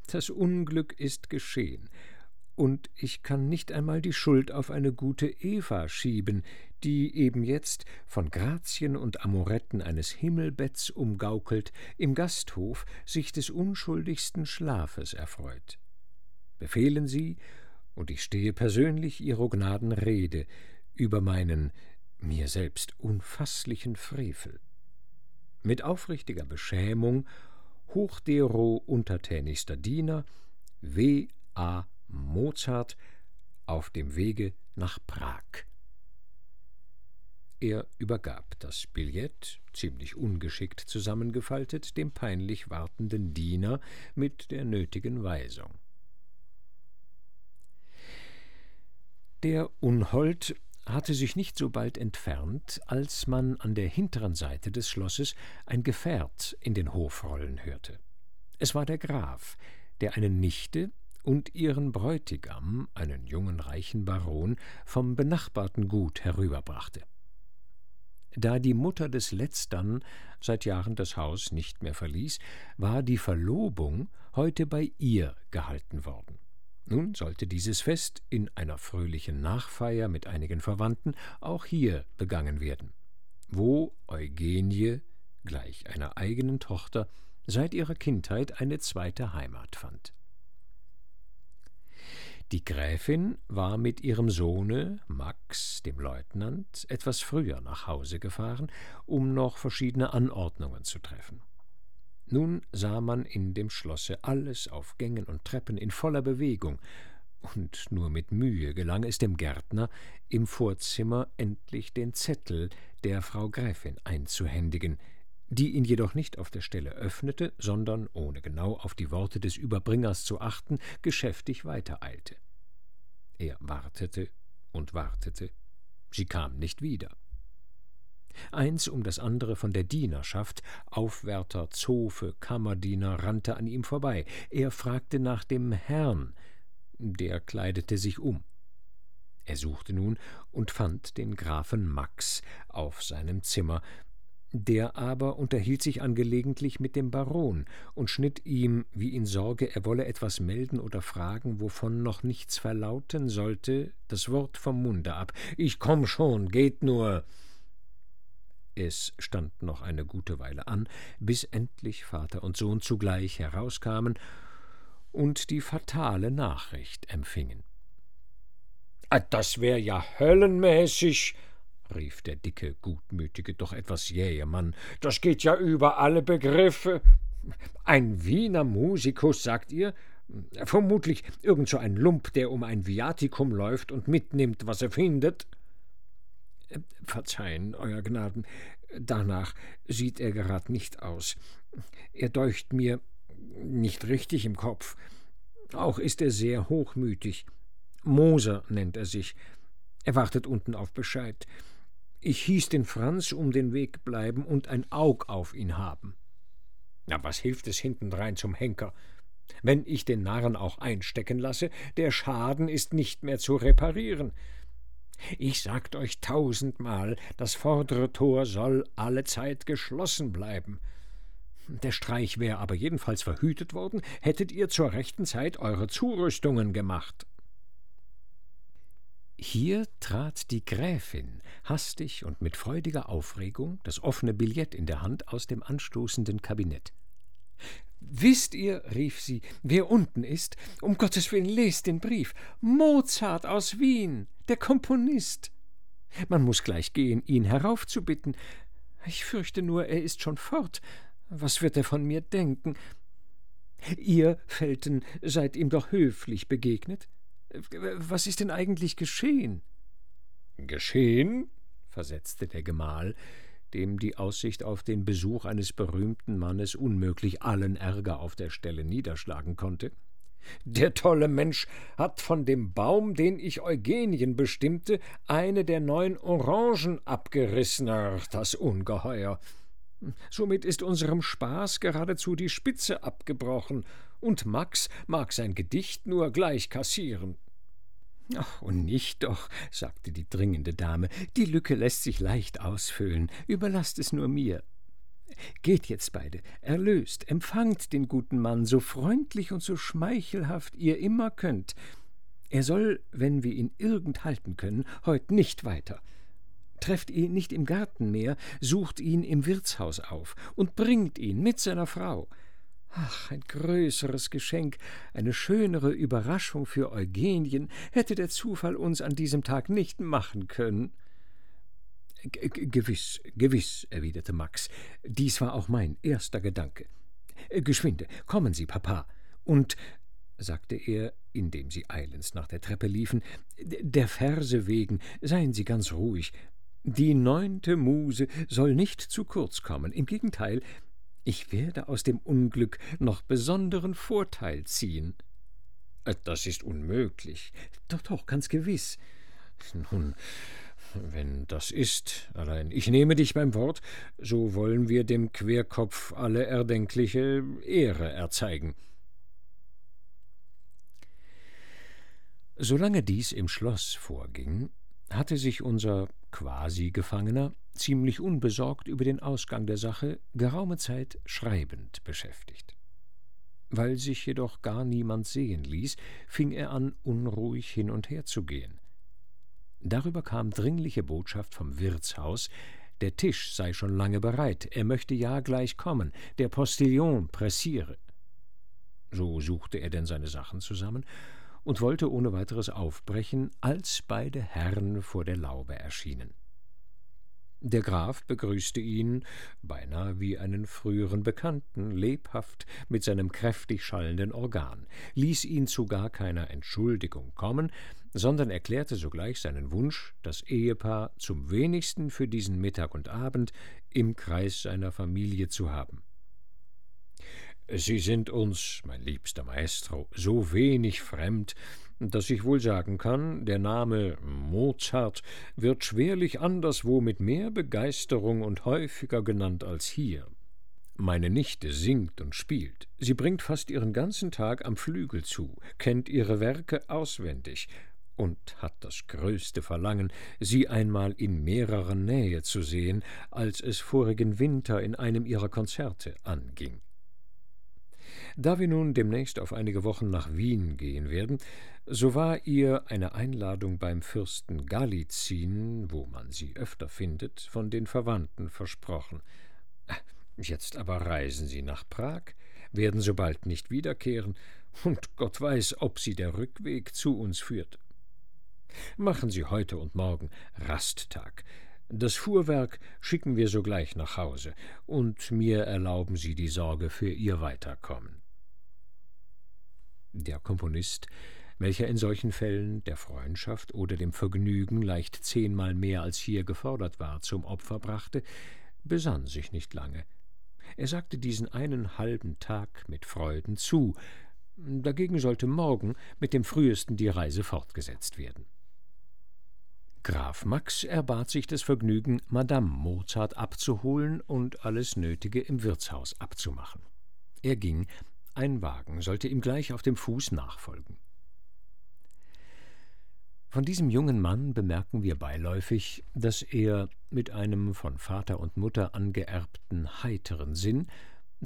Das Unglück ist geschehen, und ich kann nicht einmal die Schuld auf eine gute Eva schieben, die eben jetzt, von Grazien und Amoretten eines Himmelbetts umgaukelt, im Gasthof sich des unschuldigsten Schlafes erfreut. Befehlen Sie, und ich stehe persönlich Ihrer Gnaden Rede über meinen mir selbst unfasslichen Frevel. Mit aufrichtiger Beschämung hochdero untertänigster Diener W. A. Mozart auf dem Wege nach Prag. Er übergab das Billett, ziemlich ungeschickt zusammengefaltet, dem peinlich wartenden Diener mit der nötigen Weisung. Der Unhold hatte sich nicht so bald entfernt, als man an der hinteren Seite des Schlosses ein Gefährt in den Hof rollen hörte. Es war der Graf, der eine Nichte und ihren Bräutigam, einen jungen reichen Baron, vom benachbarten Gut herüberbrachte. Da die Mutter des Letztern seit Jahren das Haus nicht mehr verließ, war die Verlobung heute bei ihr gehalten worden. Nun sollte dieses Fest in einer fröhlichen Nachfeier mit einigen Verwandten auch hier begangen werden, wo Eugenie, gleich einer eigenen Tochter, seit ihrer Kindheit eine zweite Heimat fand. Die Gräfin war mit ihrem Sohne Max, dem Leutnant, etwas früher nach Hause gefahren, um noch verschiedene Anordnungen zu treffen. Nun sah man in dem Schlosse alles auf Gängen und Treppen in voller Bewegung, und nur mit Mühe gelang es dem Gärtner, im Vorzimmer endlich den Zettel der Frau Gräfin einzuhändigen, die ihn jedoch nicht auf der Stelle öffnete, sondern, ohne genau auf die Worte des Überbringers zu achten, geschäftig weitereilte. Er wartete und wartete, sie kam nicht wieder. Eins um das andere von der Dienerschaft, Aufwärter, Zofe, Kammerdiener, rannte an ihm vorbei. Er fragte nach dem Herrn, der kleidete sich um. Er suchte nun und fand den Grafen Max auf seinem Zimmer, der aber unterhielt sich angelegentlich mit dem Baron und schnitt ihm, wie in Sorge, er wolle etwas melden oder fragen, wovon noch nichts verlauten sollte, das Wort vom Munde ab. Ich komm schon, geht nur. Es stand noch eine gute Weile an, bis endlich Vater und Sohn zugleich herauskamen und die fatale Nachricht empfingen. Ah, das wär ja höllenmäßig, rief der dicke, gutmütige, doch etwas jähe Mann, das geht ja über alle Begriffe. Ein Wiener Musikus, sagt ihr? Vermutlich irgend so ein Lump, der um ein Viatikum läuft und mitnimmt, was er findet. Verzeihen, Euer Gnaden, danach sieht er gerad nicht aus. Er deucht mir nicht richtig im Kopf. Auch ist er sehr hochmütig. Moser nennt er sich. Er wartet unten auf Bescheid. Ich hieß den Franz um den Weg bleiben und ein Aug auf ihn haben. Na, was hilft es hintendrein zum Henker? Wenn ich den Narren auch einstecken lasse, der Schaden ist nicht mehr zu reparieren. Ich sagt euch tausendmal, das vordere Tor soll alle Zeit geschlossen bleiben. Der Streich wäre aber jedenfalls verhütet worden, hättet ihr zur rechten Zeit eure Zurüstungen gemacht. Hier trat die Gräfin hastig und mit freudiger Aufregung, das offene Billett in der Hand, aus dem anstoßenden Kabinett. Wisst ihr, rief sie, wer unten ist? Um Gottes Willen, lest den Brief. Mozart aus Wien, der Komponist. Man muss gleich gehen, ihn heraufzubitten. Ich fürchte nur, er ist schon fort. Was wird er von mir denken? Ihr, Felten, seid ihm doch höflich begegnet. Was ist denn eigentlich geschehen? Geschehen? Versetzte der Gemahl, dem die Aussicht auf den Besuch eines berühmten Mannes unmöglich allen Ärger auf der Stelle niederschlagen konnte. Der tolle Mensch hat von dem Baum, den ich Eugenien bestimmte, eine der neun Orangen abgerissen. Das Ungeheuer. Somit ist unserem Spaß geradezu die Spitze abgebrochen, und Max mag sein Gedicht nur gleich kassieren. Ach, und nicht doch, sagte die dringende Dame, die Lücke lässt sich leicht ausfüllen, überlasst es nur mir. Geht jetzt beide, erlöst, empfangt den guten Mann so freundlich und so schmeichelhaft ihr immer könnt. Er soll, wenn wir ihn irgend halten können, heut nicht weiter. Trefft ihn nicht im Garten mehr, sucht ihn im Wirtshaus auf und bringt ihn mit seiner Frau. Ach, ein größeres Geschenk, eine schönere Überraschung für Eugenien hätte der Zufall uns an diesem Tag nicht machen können. G gewiss, gewiss, erwiderte Max. Dies war auch mein erster Gedanke. Geschwinde, kommen Sie, Papa. Und, sagte er, indem sie eilends nach der Treppe liefen, der Verse wegen, seien Sie ganz ruhig. Die neunte Muse soll nicht zu kurz kommen. Im Gegenteil, ich werde aus dem Unglück noch besonderen Vorteil ziehen. Äh, das ist unmöglich. Doch, doch, ganz gewiss. Nun, wenn das ist, allein ich nehme dich beim Wort, so wollen wir dem Querkopf alle erdenkliche Ehre erzeigen. Solange dies im Schloss vorging, hatte sich unser Quasi-Gefangener ziemlich unbesorgt über den Ausgang der Sache geraume Zeit schreibend beschäftigt. Weil sich jedoch gar niemand sehen ließ, fing er an, unruhig hin und her zu gehen. Darüber kam dringliche Botschaft vom Wirtshaus, der Tisch sei schon lange bereit, er möchte ja gleich kommen, der Postillon pressiere. So suchte er denn seine Sachen zusammen und wollte ohne weiteres aufbrechen, als beide Herren vor der Laube erschienen. Der Graf begrüßte ihn, beinahe wie einen früheren Bekannten, lebhaft mit seinem kräftig schallenden Organ, ließ ihn zu gar keiner Entschuldigung kommen, sondern erklärte sogleich seinen Wunsch, das Ehepaar zum wenigsten für diesen Mittag und Abend im Kreis seiner Familie zu haben. Sie sind uns, mein liebster Maestro, so wenig fremd, dass ich wohl sagen kann, der Name Mozart wird schwerlich anderswo mit mehr Begeisterung und häufiger genannt als hier. Meine Nichte singt und spielt, sie bringt fast ihren ganzen Tag am Flügel zu, kennt ihre Werke auswendig und hat das größte Verlangen, sie einmal in mehrerer Nähe zu sehen, als es vorigen Winter in einem ihrer Konzerte anging. Da wir nun demnächst auf einige Wochen nach Wien gehen werden, so war ihr eine Einladung beim Fürsten Galizin, wo man sie öfter findet, von den Verwandten versprochen. Jetzt aber reisen sie nach Prag, werden so bald nicht wiederkehren, und Gott weiß, ob sie der Rückweg zu uns führt. Machen Sie heute und morgen Rasttag, das Fuhrwerk schicken wir sogleich nach Hause, und mir erlauben Sie die Sorge für Ihr Weiterkommen. Der Komponist, welcher in solchen Fällen der Freundschaft oder dem Vergnügen leicht zehnmal mehr als hier gefordert war, zum Opfer brachte, besann sich nicht lange. Er sagte diesen einen halben Tag mit Freuden zu, dagegen sollte morgen mit dem frühesten die Reise fortgesetzt werden. Graf Max erbat sich das Vergnügen, Madame Mozart abzuholen und alles Nötige im Wirtshaus abzumachen. Er ging, ein Wagen sollte ihm gleich auf dem Fuß nachfolgen. Von diesem jungen Mann bemerken wir beiläufig, dass er mit einem von Vater und Mutter angeerbten heiteren Sinn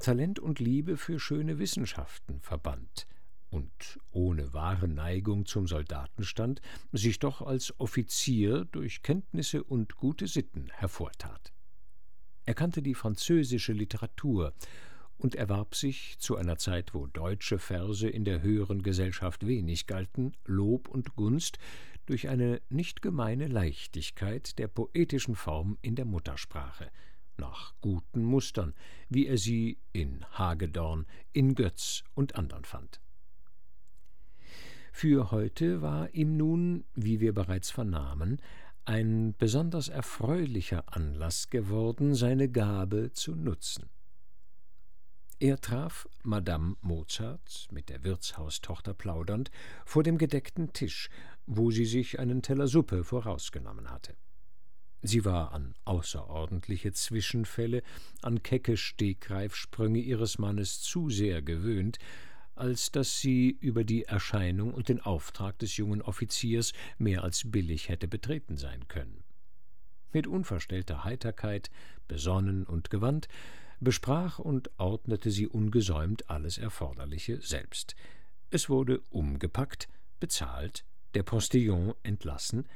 Talent und Liebe für schöne Wissenschaften verband – und ohne wahre Neigung zum Soldatenstand sich doch als Offizier durch Kenntnisse und gute Sitten hervortat. Er kannte die französische Literatur und erwarb sich zu einer Zeit, wo deutsche Verse in der höheren Gesellschaft wenig galten, Lob und Gunst durch eine nicht gemeine Leichtigkeit der poetischen Form in der Muttersprache, nach guten Mustern, wie er sie in Hagedorn, in Götz und andern fand. Für heute war ihm nun, wie wir bereits vernahmen, ein besonders erfreulicher Anlass geworden, seine Gabe zu nutzen. Er traf Madame Mozart, mit der Wirtshaustochter plaudernd, vor dem gedeckten Tisch, wo sie sich einen Teller Suppe vorausgenommen hatte. Sie war an außerordentliche Zwischenfälle, an kecke Stegreifsprünge ihres Mannes zu sehr gewöhnt, als dass sie über die Erscheinung und den Auftrag des jungen Offiziers mehr als billig hätte betreten sein können. Mit unverstellter Heiterkeit, besonnen und gewandt, besprach und ordnete sie ungesäumt alles Erforderliche selbst. Es wurde umgepackt, bezahlt, der Postillon entlassen,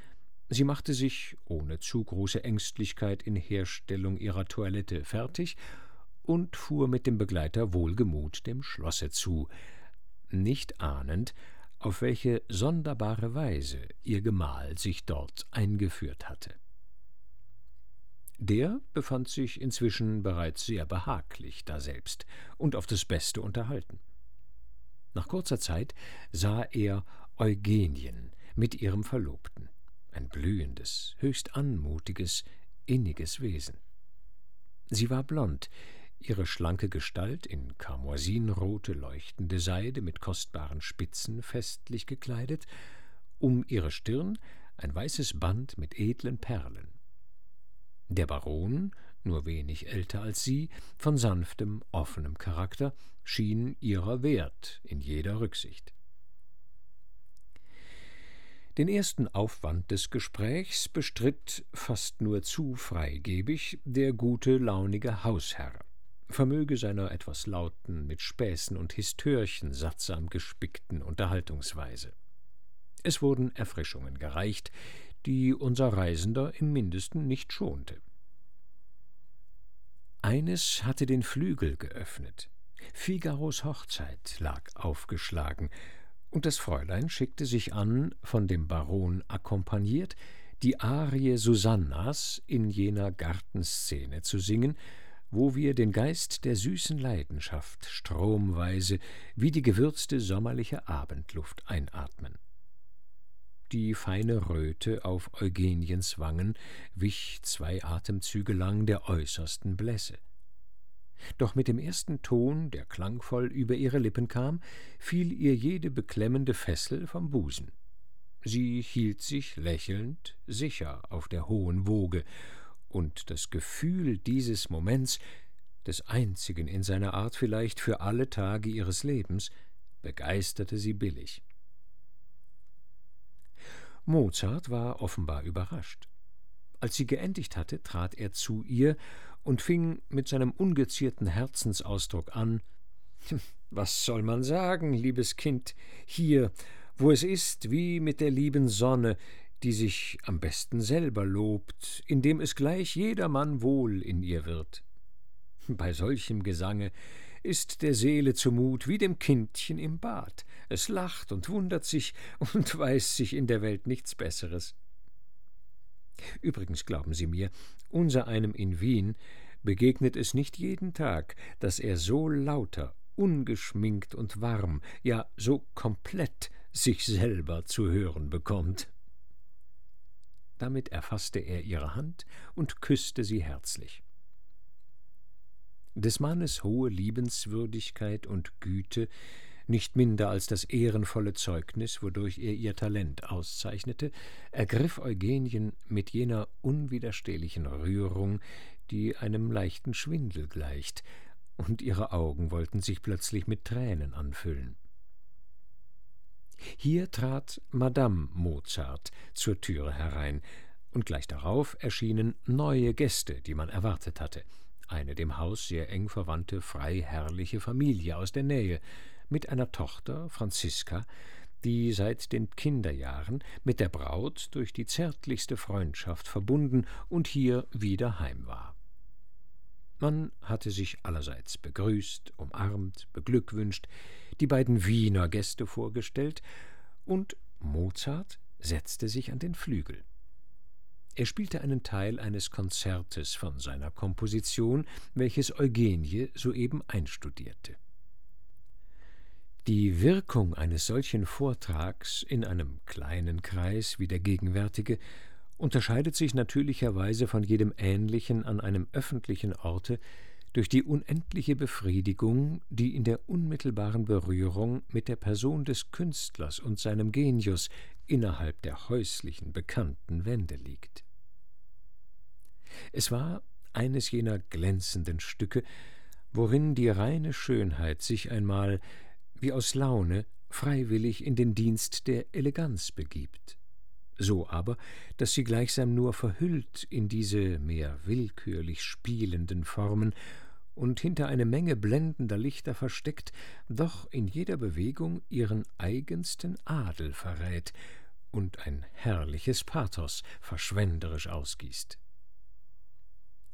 sie machte sich ohne zu große Ängstlichkeit in Herstellung ihrer Toilette fertig und fuhr mit dem Begleiter wohlgemut dem Schlosse zu, nicht ahnend, auf welche sonderbare Weise ihr Gemahl sich dort eingeführt hatte. Der befand sich inzwischen bereits sehr behaglich daselbst und auf das Beste unterhalten. Nach kurzer Zeit sah er Eugenien mit ihrem Verlobten, ein blühendes, höchst anmutiges, inniges Wesen. Sie war blond, ihre schlanke Gestalt in karmoisinrote leuchtende Seide mit kostbaren Spitzen festlich gekleidet, um ihre Stirn ein weißes Band mit edlen Perlen. Der Baron, nur wenig älter als sie, von sanftem, offenem Charakter, schien ihrer wert in jeder Rücksicht. Den ersten Aufwand des Gesprächs bestritt fast nur zu freigebig der gute, launige Hausherr, vermöge seiner etwas lauten, mit Späßen und Histörchen sattsam gespickten Unterhaltungsweise. Es wurden Erfrischungen gereicht, die unser Reisender im mindesten nicht schonte. Eines hatte den Flügel geöffnet. Figaros Hochzeit lag aufgeschlagen, und das Fräulein schickte sich an, von dem Baron akkompagniert, die Arie Susannas in jener Gartenszene zu singen, wo wir den Geist der süßen Leidenschaft stromweise wie die gewürzte sommerliche Abendluft einatmen. Die feine Röte auf Eugeniens Wangen wich zwei Atemzüge lang der äußersten Blässe. Doch mit dem ersten Ton, der klangvoll über ihre Lippen kam, fiel ihr jede beklemmende Fessel vom Busen. Sie hielt sich lächelnd sicher auf der hohen Woge, und das Gefühl dieses Moments, des einzigen in seiner Art vielleicht für alle Tage ihres Lebens, begeisterte sie billig. Mozart war offenbar überrascht. Als sie geendigt hatte, trat er zu ihr und fing mit seinem ungezierten Herzensausdruck an Was soll man sagen, liebes Kind, hier, wo es ist wie mit der lieben Sonne, die sich am besten selber lobt, indem es gleich jedermann wohl in ihr wird. Bei solchem Gesange ist der Seele zumut wie dem Kindchen im Bad, es lacht und wundert sich und [laughs] weiß sich in der Welt nichts Besseres. Übrigens glauben Sie mir, unser einem in Wien begegnet es nicht jeden Tag, dass er so lauter, ungeschminkt und warm, ja so komplett sich selber zu hören bekommt. Damit erfaßte er ihre Hand und küsste sie herzlich. Des Mannes hohe Liebenswürdigkeit und Güte nicht minder als das ehrenvolle Zeugnis, wodurch er ihr Talent auszeichnete, ergriff Eugenien mit jener unwiderstehlichen Rührung, die einem leichten Schwindel gleicht, und ihre Augen wollten sich plötzlich mit Tränen anfüllen. Hier trat Madame Mozart zur Türe herein, und gleich darauf erschienen neue Gäste, die man erwartet hatte, eine dem Haus sehr eng verwandte freiherrliche Familie aus der Nähe, mit einer Tochter, Franziska, die seit den Kinderjahren mit der Braut durch die zärtlichste Freundschaft verbunden und hier wieder heim war. Man hatte sich allerseits begrüßt, umarmt, beglückwünscht, die beiden Wiener Gäste vorgestellt, und Mozart setzte sich an den Flügel. Er spielte einen Teil eines Konzertes von seiner Komposition, welches Eugenie soeben einstudierte. Die Wirkung eines solchen Vortrags in einem kleinen Kreis wie der gegenwärtige unterscheidet sich natürlicherweise von jedem ähnlichen an einem öffentlichen Orte durch die unendliche Befriedigung, die in der unmittelbaren Berührung mit der Person des Künstlers und seinem Genius innerhalb der häuslichen bekannten Wände liegt. Es war eines jener glänzenden Stücke, worin die reine Schönheit sich einmal wie aus Laune freiwillig in den Dienst der Eleganz begibt. So aber, dass sie gleichsam nur verhüllt in diese mehr willkürlich spielenden Formen und hinter eine Menge blendender Lichter versteckt, doch in jeder Bewegung ihren eigensten Adel verrät und ein herrliches Pathos verschwenderisch ausgießt.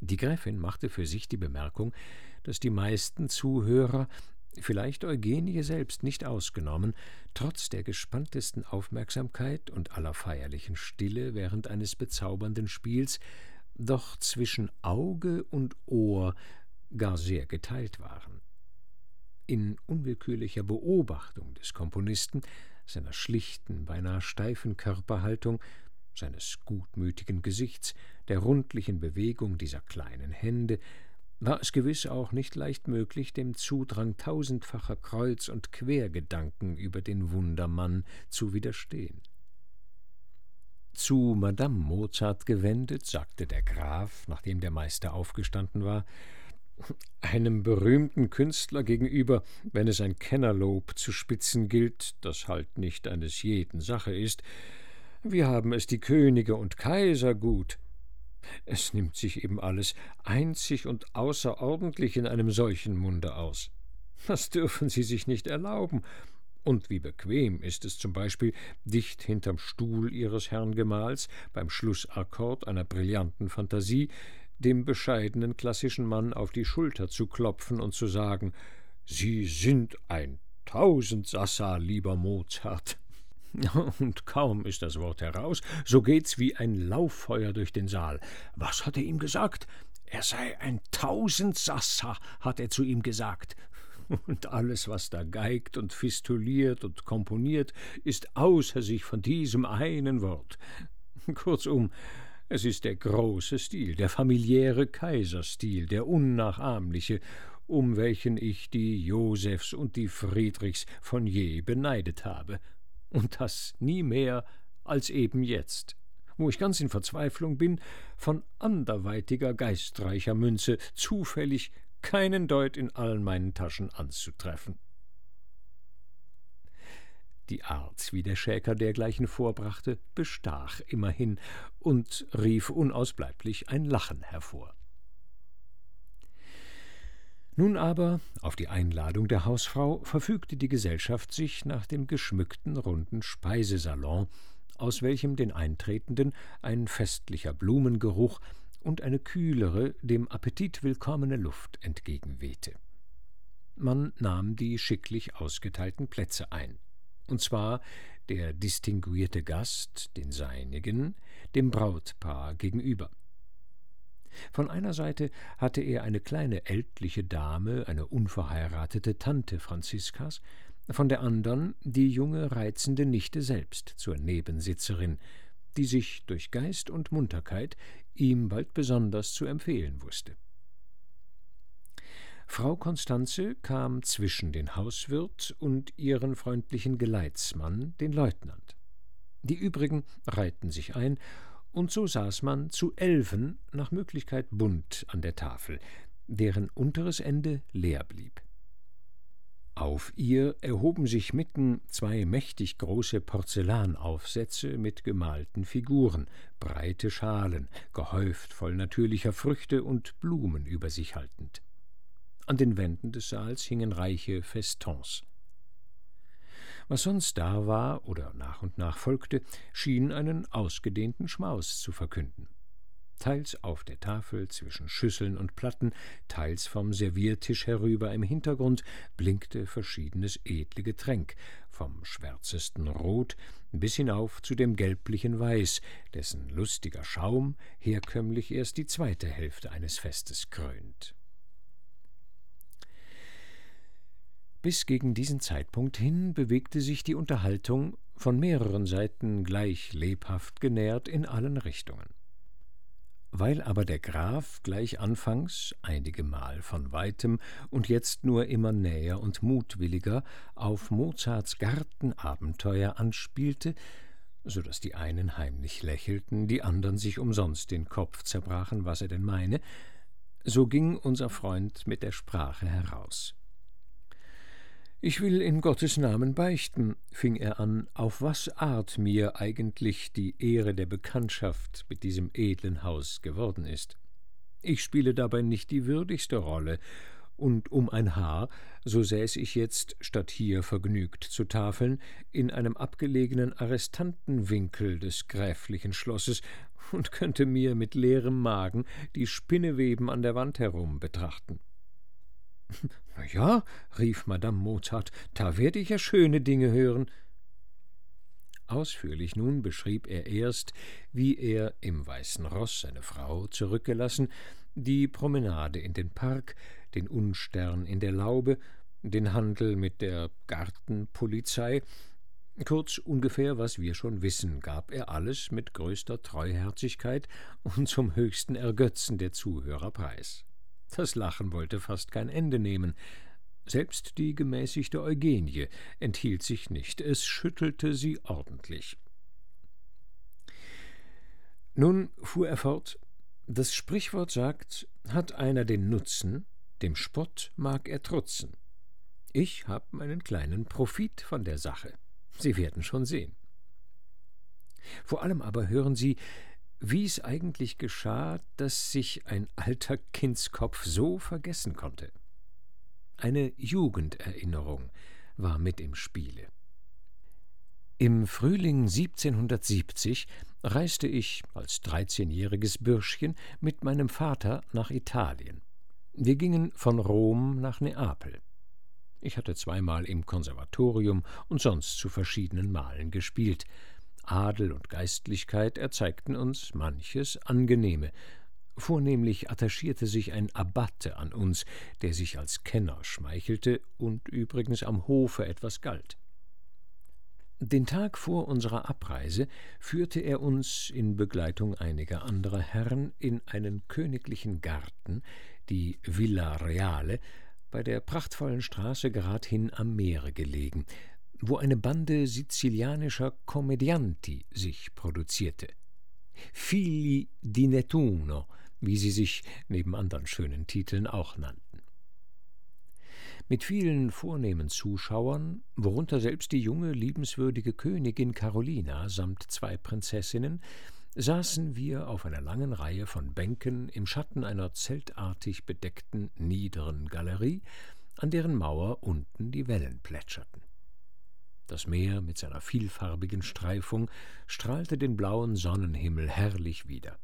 Die Gräfin machte für sich die Bemerkung, dass die meisten Zuhörer vielleicht Eugenie selbst nicht ausgenommen, trotz der gespanntesten Aufmerksamkeit und aller feierlichen Stille während eines bezaubernden Spiels, doch zwischen Auge und Ohr gar sehr geteilt waren. In unwillkürlicher Beobachtung des Komponisten, seiner schlichten, beinahe steifen Körperhaltung, seines gutmütigen Gesichts, der rundlichen Bewegung dieser kleinen Hände, war es gewiss auch nicht leicht möglich, dem Zudrang tausendfacher Kreuz- und Quergedanken über den Wundermann zu widerstehen. Zu Madame Mozart gewendet, sagte der Graf, nachdem der Meister aufgestanden war, einem berühmten Künstler gegenüber, wenn es ein Kennerlob zu spitzen gilt, das halt nicht eines jeden Sache ist, Wie haben es die Könige und Kaiser gut? Es nimmt sich eben alles einzig und außerordentlich in einem solchen Munde aus. Das dürfen sie sich nicht erlauben. Und wie bequem ist es zum Beispiel, dicht hinterm Stuhl ihres Herrn Gemahls, beim Schlussakkord einer brillanten Fantasie, dem bescheidenen klassischen Mann auf die Schulter zu klopfen und zu sagen Sie sind ein Tausendsassa, lieber Mozart. [laughs] Und kaum ist das Wort heraus, so geht's wie ein Lauffeuer durch den Saal. Was hat er ihm gesagt? Er sei ein Tausendsassa, hat er zu ihm gesagt. Und alles, was da geigt und fistuliert und komponiert, ist außer sich von diesem einen Wort. Kurzum, es ist der große Stil, der familiäre Kaiserstil, der unnachahmliche, um welchen ich die Josephs und die Friedrichs von je beneidet habe und das nie mehr als eben jetzt, wo ich ganz in Verzweiflung bin, von anderweitiger geistreicher Münze zufällig keinen Deut in allen meinen Taschen anzutreffen. Die Art, wie der Schäker dergleichen vorbrachte, bestach immerhin und rief unausbleiblich ein Lachen hervor. Nun aber, auf die Einladung der Hausfrau, verfügte die Gesellschaft sich nach dem geschmückten runden Speisesalon, aus welchem den Eintretenden ein festlicher Blumengeruch und eine kühlere, dem Appetit willkommene Luft entgegenwehte. Man nahm die schicklich ausgeteilten Plätze ein, und zwar der distinguierte Gast, den seinigen, dem Brautpaar gegenüber. Von einer Seite hatte er eine kleine ältliche Dame, eine unverheiratete Tante Franziskas, von der andern die junge, reizende Nichte selbst zur Nebensitzerin, die sich durch Geist und Munterkeit ihm bald besonders zu empfehlen wusste. Frau Konstanze kam zwischen den Hauswirt und ihren freundlichen Geleitsmann, den Leutnant. Die übrigen reihten sich ein und so saß man zu Elfen nach Möglichkeit bunt an der Tafel, deren unteres Ende leer blieb. Auf ihr erhoben sich mitten zwei mächtig große Porzellanaufsätze mit gemalten Figuren, breite Schalen, gehäuft voll natürlicher Früchte und Blumen über sich haltend. An den Wänden des Saals hingen reiche Festons. Was sonst da war oder nach und nach folgte, schien einen ausgedehnten Schmaus zu verkünden. Teils auf der Tafel zwischen Schüsseln und Platten, teils vom Serviertisch herüber im Hintergrund blinkte verschiedenes edle Getränk, vom schwärzesten Rot bis hinauf zu dem gelblichen Weiß, dessen lustiger Schaum herkömmlich erst die zweite Hälfte eines Festes krönt. Bis gegen diesen Zeitpunkt hin bewegte sich die Unterhaltung, von mehreren Seiten gleich lebhaft genährt, in allen Richtungen. Weil aber der Graf gleich anfangs einigemal von weitem und jetzt nur immer näher und mutwilliger auf Mozarts Gartenabenteuer anspielte, so dass die einen heimlich lächelten, die andern sich umsonst den Kopf zerbrachen, was er denn meine, so ging unser Freund mit der Sprache heraus. Ich will in Gottes Namen beichten, fing er an, auf was Art mir eigentlich die Ehre der Bekanntschaft mit diesem edlen Haus geworden ist. Ich spiele dabei nicht die würdigste Rolle, und um ein Haar, so säß ich jetzt, statt hier vergnügt zu tafeln, in einem abgelegenen Arrestantenwinkel des gräflichen Schlosses und könnte mir mit leerem Magen die Spinneweben an der Wand herum betrachten. [laughs] Na ja, rief Madame Mozart, da werde ich ja schöne Dinge hören. Ausführlich nun beschrieb er erst, wie er im Weißen Roß seine Frau zurückgelassen, die Promenade in den Park, den Unstern in der Laube, den Handel mit der Gartenpolizei, kurz ungefähr, was wir schon wissen, gab er alles mit größter Treuherzigkeit und zum höchsten Ergötzen der Zuhörer preis. Das Lachen wollte fast kein Ende nehmen. Selbst die gemäßigte Eugenie enthielt sich nicht, es schüttelte sie ordentlich. Nun fuhr er fort, das Sprichwort sagt, hat einer den Nutzen, dem Spott mag er trutzen. Ich hab meinen kleinen Profit von der Sache. Sie werden schon sehen. Vor allem aber hören Sie, wie es eigentlich geschah, dass sich ein alter Kindskopf so vergessen konnte. Eine Jugenderinnerung war mit im Spiele. Im Frühling 1770 reiste ich als dreizehnjähriges Bürschchen mit meinem Vater nach Italien. Wir gingen von Rom nach Neapel. Ich hatte zweimal im Konservatorium und sonst zu verschiedenen Malen gespielt. Adel und Geistlichkeit erzeigten uns manches Angenehme. Vornehmlich attachierte sich ein Abbate an uns, der sich als Kenner schmeichelte und übrigens am Hofe etwas galt. Den Tag vor unserer Abreise führte er uns in Begleitung einiger anderer Herren in einen königlichen Garten, die Villa Reale, bei der prachtvollen Straße geradhin am Meere gelegen, wo eine Bande sizilianischer Kommedianti sich produzierte. Figli di Nettuno, wie sie sich neben anderen schönen Titeln auch nannten. Mit vielen vornehmen Zuschauern, worunter selbst die junge, liebenswürdige Königin Carolina samt zwei Prinzessinnen, saßen wir auf einer langen Reihe von Bänken im Schatten einer zeltartig bedeckten niederen Galerie, an deren Mauer unten die Wellen plätscherten. Das Meer mit seiner vielfarbigen Streifung strahlte den blauen Sonnenhimmel herrlich wider.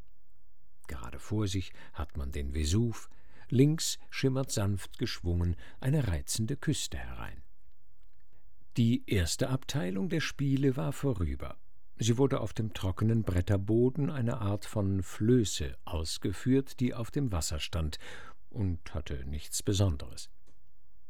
Gerade vor sich hat man den Vesuv, links schimmert sanft geschwungen eine reizende Küste herein. Die erste Abteilung der Spiele war vorüber. Sie wurde auf dem trockenen Bretterboden eine Art von Flöße ausgeführt, die auf dem Wasser stand und hatte nichts Besonderes.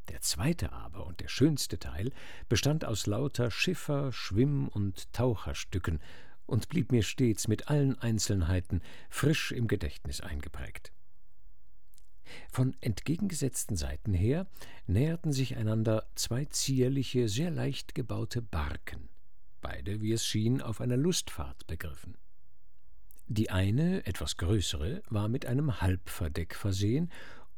Der zweite aber und der schönste Teil bestand aus lauter Schiffer-, Schwimm- und Taucherstücken und blieb mir stets mit allen Einzelheiten frisch im Gedächtnis eingeprägt. Von entgegengesetzten Seiten her näherten sich einander zwei zierliche, sehr leicht gebaute Barken, beide, wie es schien, auf einer Lustfahrt begriffen. Die eine, etwas größere, war mit einem Halbverdeck versehen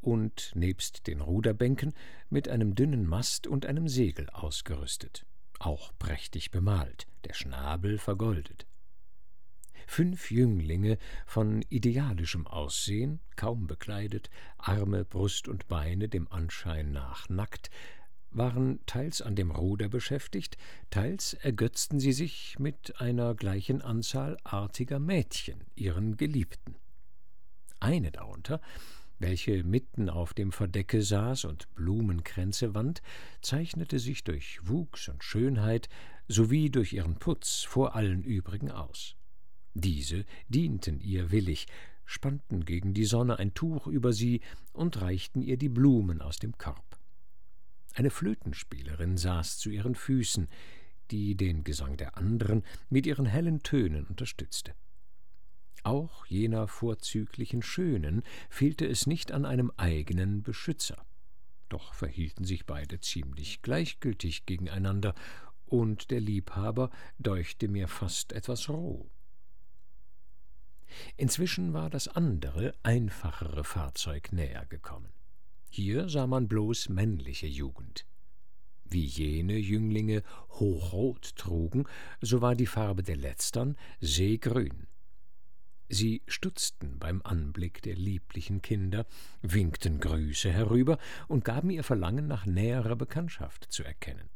und nebst den Ruderbänken mit einem dünnen Mast und einem Segel ausgerüstet, auch prächtig bemalt, der Schnabel vergoldet. Fünf Jünglinge von idealischem Aussehen, kaum bekleidet, Arme, Brust und Beine dem Anschein nach nackt, waren teils an dem Ruder beschäftigt, teils ergötzten sie sich mit einer gleichen Anzahl artiger Mädchen, ihren Geliebten. Eine darunter, welche mitten auf dem Verdecke saß und Blumenkränze wand, zeichnete sich durch Wuchs und Schönheit sowie durch ihren Putz vor allen übrigen aus. Diese dienten ihr willig, spannten gegen die Sonne ein Tuch über sie und reichten ihr die Blumen aus dem Korb. Eine Flötenspielerin saß zu ihren Füßen, die den Gesang der anderen mit ihren hellen Tönen unterstützte. Auch jener vorzüglichen Schönen fehlte es nicht an einem eigenen Beschützer. Doch verhielten sich beide ziemlich gleichgültig gegeneinander, und der Liebhaber deuchte mir fast etwas roh. Inzwischen war das andere, einfachere Fahrzeug näher gekommen. Hier sah man bloß männliche Jugend. Wie jene Jünglinge hochrot trugen, so war die Farbe der letztern seegrün. Sie stutzten beim Anblick der lieblichen Kinder, winkten Grüße herüber und gaben ihr Verlangen nach näherer Bekanntschaft zu erkennen.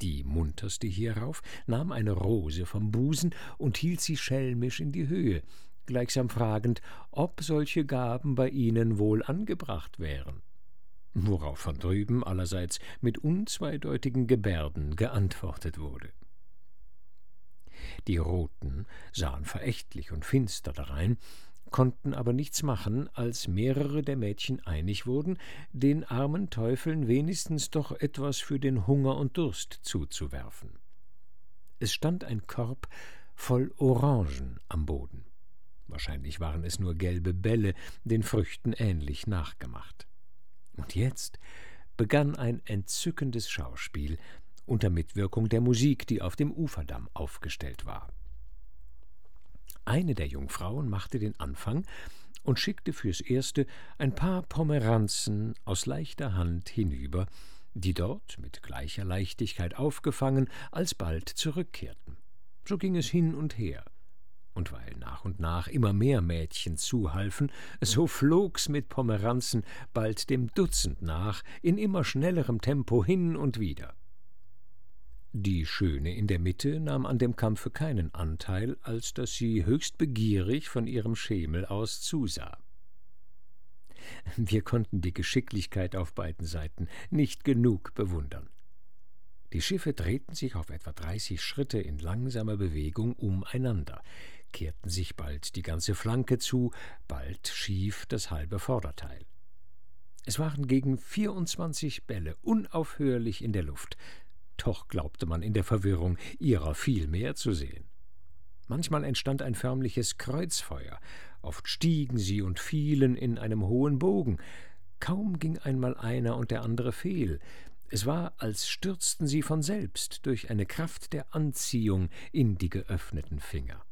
Die munterste hierauf nahm eine Rose vom Busen und hielt sie schelmisch in die Höhe, gleichsam fragend, ob solche Gaben bei ihnen wohl angebracht wären. Worauf von drüben allerseits mit unzweideutigen Gebärden geantwortet wurde. Die Roten sahen verächtlich und finster darein, konnten aber nichts machen, als mehrere der Mädchen einig wurden, den armen Teufeln wenigstens doch etwas für den Hunger und Durst zuzuwerfen. Es stand ein Korb voll Orangen am Boden. Wahrscheinlich waren es nur gelbe Bälle, den Früchten ähnlich nachgemacht. Und jetzt begann ein entzückendes Schauspiel unter Mitwirkung der Musik, die auf dem Uferdamm aufgestellt war. Eine der Jungfrauen machte den Anfang und schickte fürs Erste ein paar Pomeranzen aus leichter Hand hinüber, die dort mit gleicher Leichtigkeit aufgefangen alsbald zurückkehrten. So ging es hin und her. Und weil nach und nach immer mehr Mädchen zuhalfen, so flog's mit Pomeranzen bald dem Dutzend nach, in immer schnellerem Tempo hin und wieder. Die Schöne in der Mitte nahm an dem Kampfe keinen Anteil, als dass sie höchst begierig von ihrem Schemel aus zusah. Wir konnten die Geschicklichkeit auf beiden Seiten nicht genug bewundern. Die Schiffe drehten sich auf etwa dreißig Schritte in langsamer Bewegung umeinander, kehrten sich bald die ganze Flanke zu, bald schief das halbe Vorderteil. Es waren gegen vierundzwanzig Bälle unaufhörlich in der Luft, doch glaubte man in der Verwirrung, ihrer viel mehr zu sehen. Manchmal entstand ein förmliches Kreuzfeuer, oft stiegen sie und fielen in einem hohen Bogen, kaum ging einmal einer und der andere fehl, es war, als stürzten sie von selbst durch eine Kraft der Anziehung in die geöffneten Finger.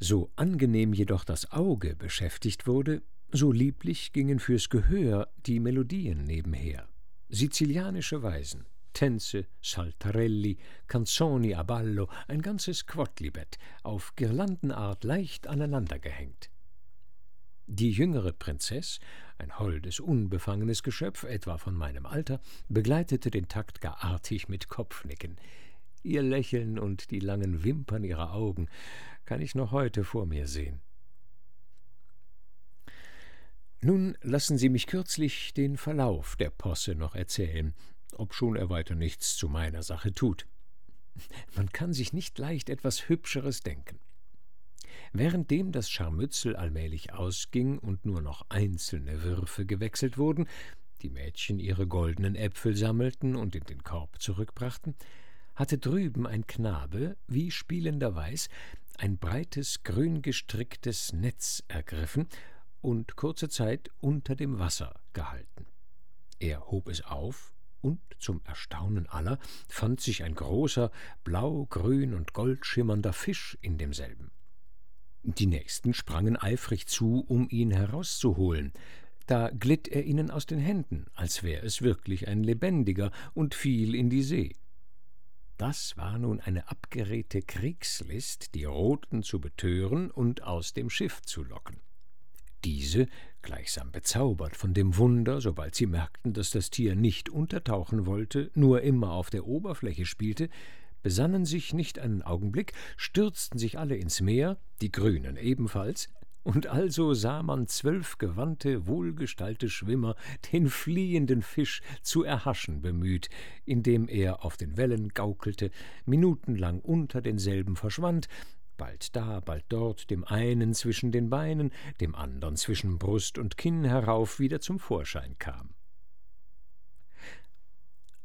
So angenehm jedoch das Auge beschäftigt wurde, so lieblich gingen fürs Gehör die Melodien nebenher sizilianische Weisen, Tänze, Saltarelli, Canzoni a ballo, ein ganzes Quodlibet, auf Girlandenart leicht aneinandergehängt. Die jüngere Prinzess, ein holdes, unbefangenes Geschöpf, etwa von meinem Alter, begleitete den Takt gar artig mit Kopfnicken. Ihr Lächeln und die langen Wimpern ihrer Augen kann ich noch heute vor mir sehen. Nun lassen Sie mich kürzlich den Verlauf der Posse noch erzählen, obschon er weiter nichts zu meiner Sache tut. Man kann sich nicht leicht etwas Hübscheres denken. Währenddem das Scharmützel allmählich ausging und nur noch einzelne Würfe gewechselt wurden, die Mädchen ihre goldenen Äpfel sammelten und in den Korb zurückbrachten, hatte drüben ein Knabe, wie spielender Weiß, ein breites, grün gestricktes Netz ergriffen und kurze Zeit unter dem Wasser gehalten. Er hob es auf, und zum Erstaunen aller fand sich ein großer, blau, grün und goldschimmernder Fisch in demselben. Die nächsten sprangen eifrig zu, um ihn herauszuholen. Da glitt er ihnen aus den Händen, als wär es wirklich ein lebendiger, und fiel in die See. Das war nun eine abgeredte Kriegslist, die Roten zu betören und aus dem Schiff zu locken. Diese, gleichsam bezaubert von dem Wunder, sobald sie merkten, dass das Tier nicht untertauchen wollte, nur immer auf der Oberfläche spielte, besannen sich nicht einen Augenblick, stürzten sich alle ins Meer, die Grünen ebenfalls, und also sah man zwölf gewandte, wohlgestalte Schwimmer den fliehenden Fisch zu erhaschen bemüht, indem er auf den Wellen gaukelte, minutenlang unter denselben verschwand, bald da, bald dort, dem einen zwischen den Beinen, dem andern zwischen Brust und Kinn herauf wieder zum Vorschein kam.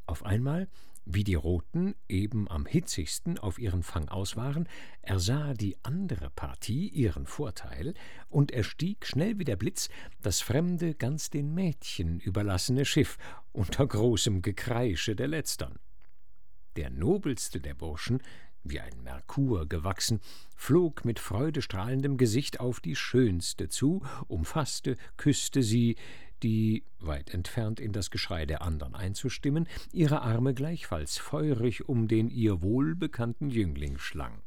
Auf einmal, wie die Roten eben am hitzigsten auf ihren Fang aus waren, ersah die andere Partie ihren Vorteil und erstieg schnell wie der Blitz das fremde, ganz den Mädchen überlassene Schiff unter großem Gekreische der Letztern. Der nobelste der Burschen wie ein Merkur gewachsen, flog mit freudestrahlendem Gesicht auf die Schönste zu, umfasste, küsste sie, die, weit entfernt in das Geschrei der andern einzustimmen, ihre Arme gleichfalls feurig um den ihr wohlbekannten Jüngling schlang.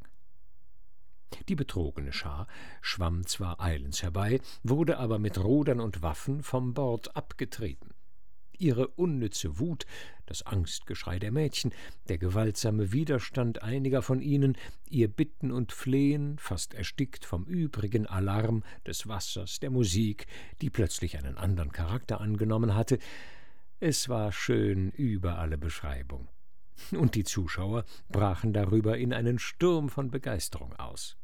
Die betrogene Schar schwamm zwar eilends herbei, wurde aber mit Rudern und Waffen vom Bord abgetrieben ihre unnütze Wut, das Angstgeschrei der Mädchen, der gewaltsame Widerstand einiger von ihnen, ihr Bitten und Flehen, fast erstickt vom übrigen Alarm des Wassers, der Musik, die plötzlich einen andern Charakter angenommen hatte, es war schön über alle Beschreibung. Und die Zuschauer brachen darüber in einen Sturm von Begeisterung aus.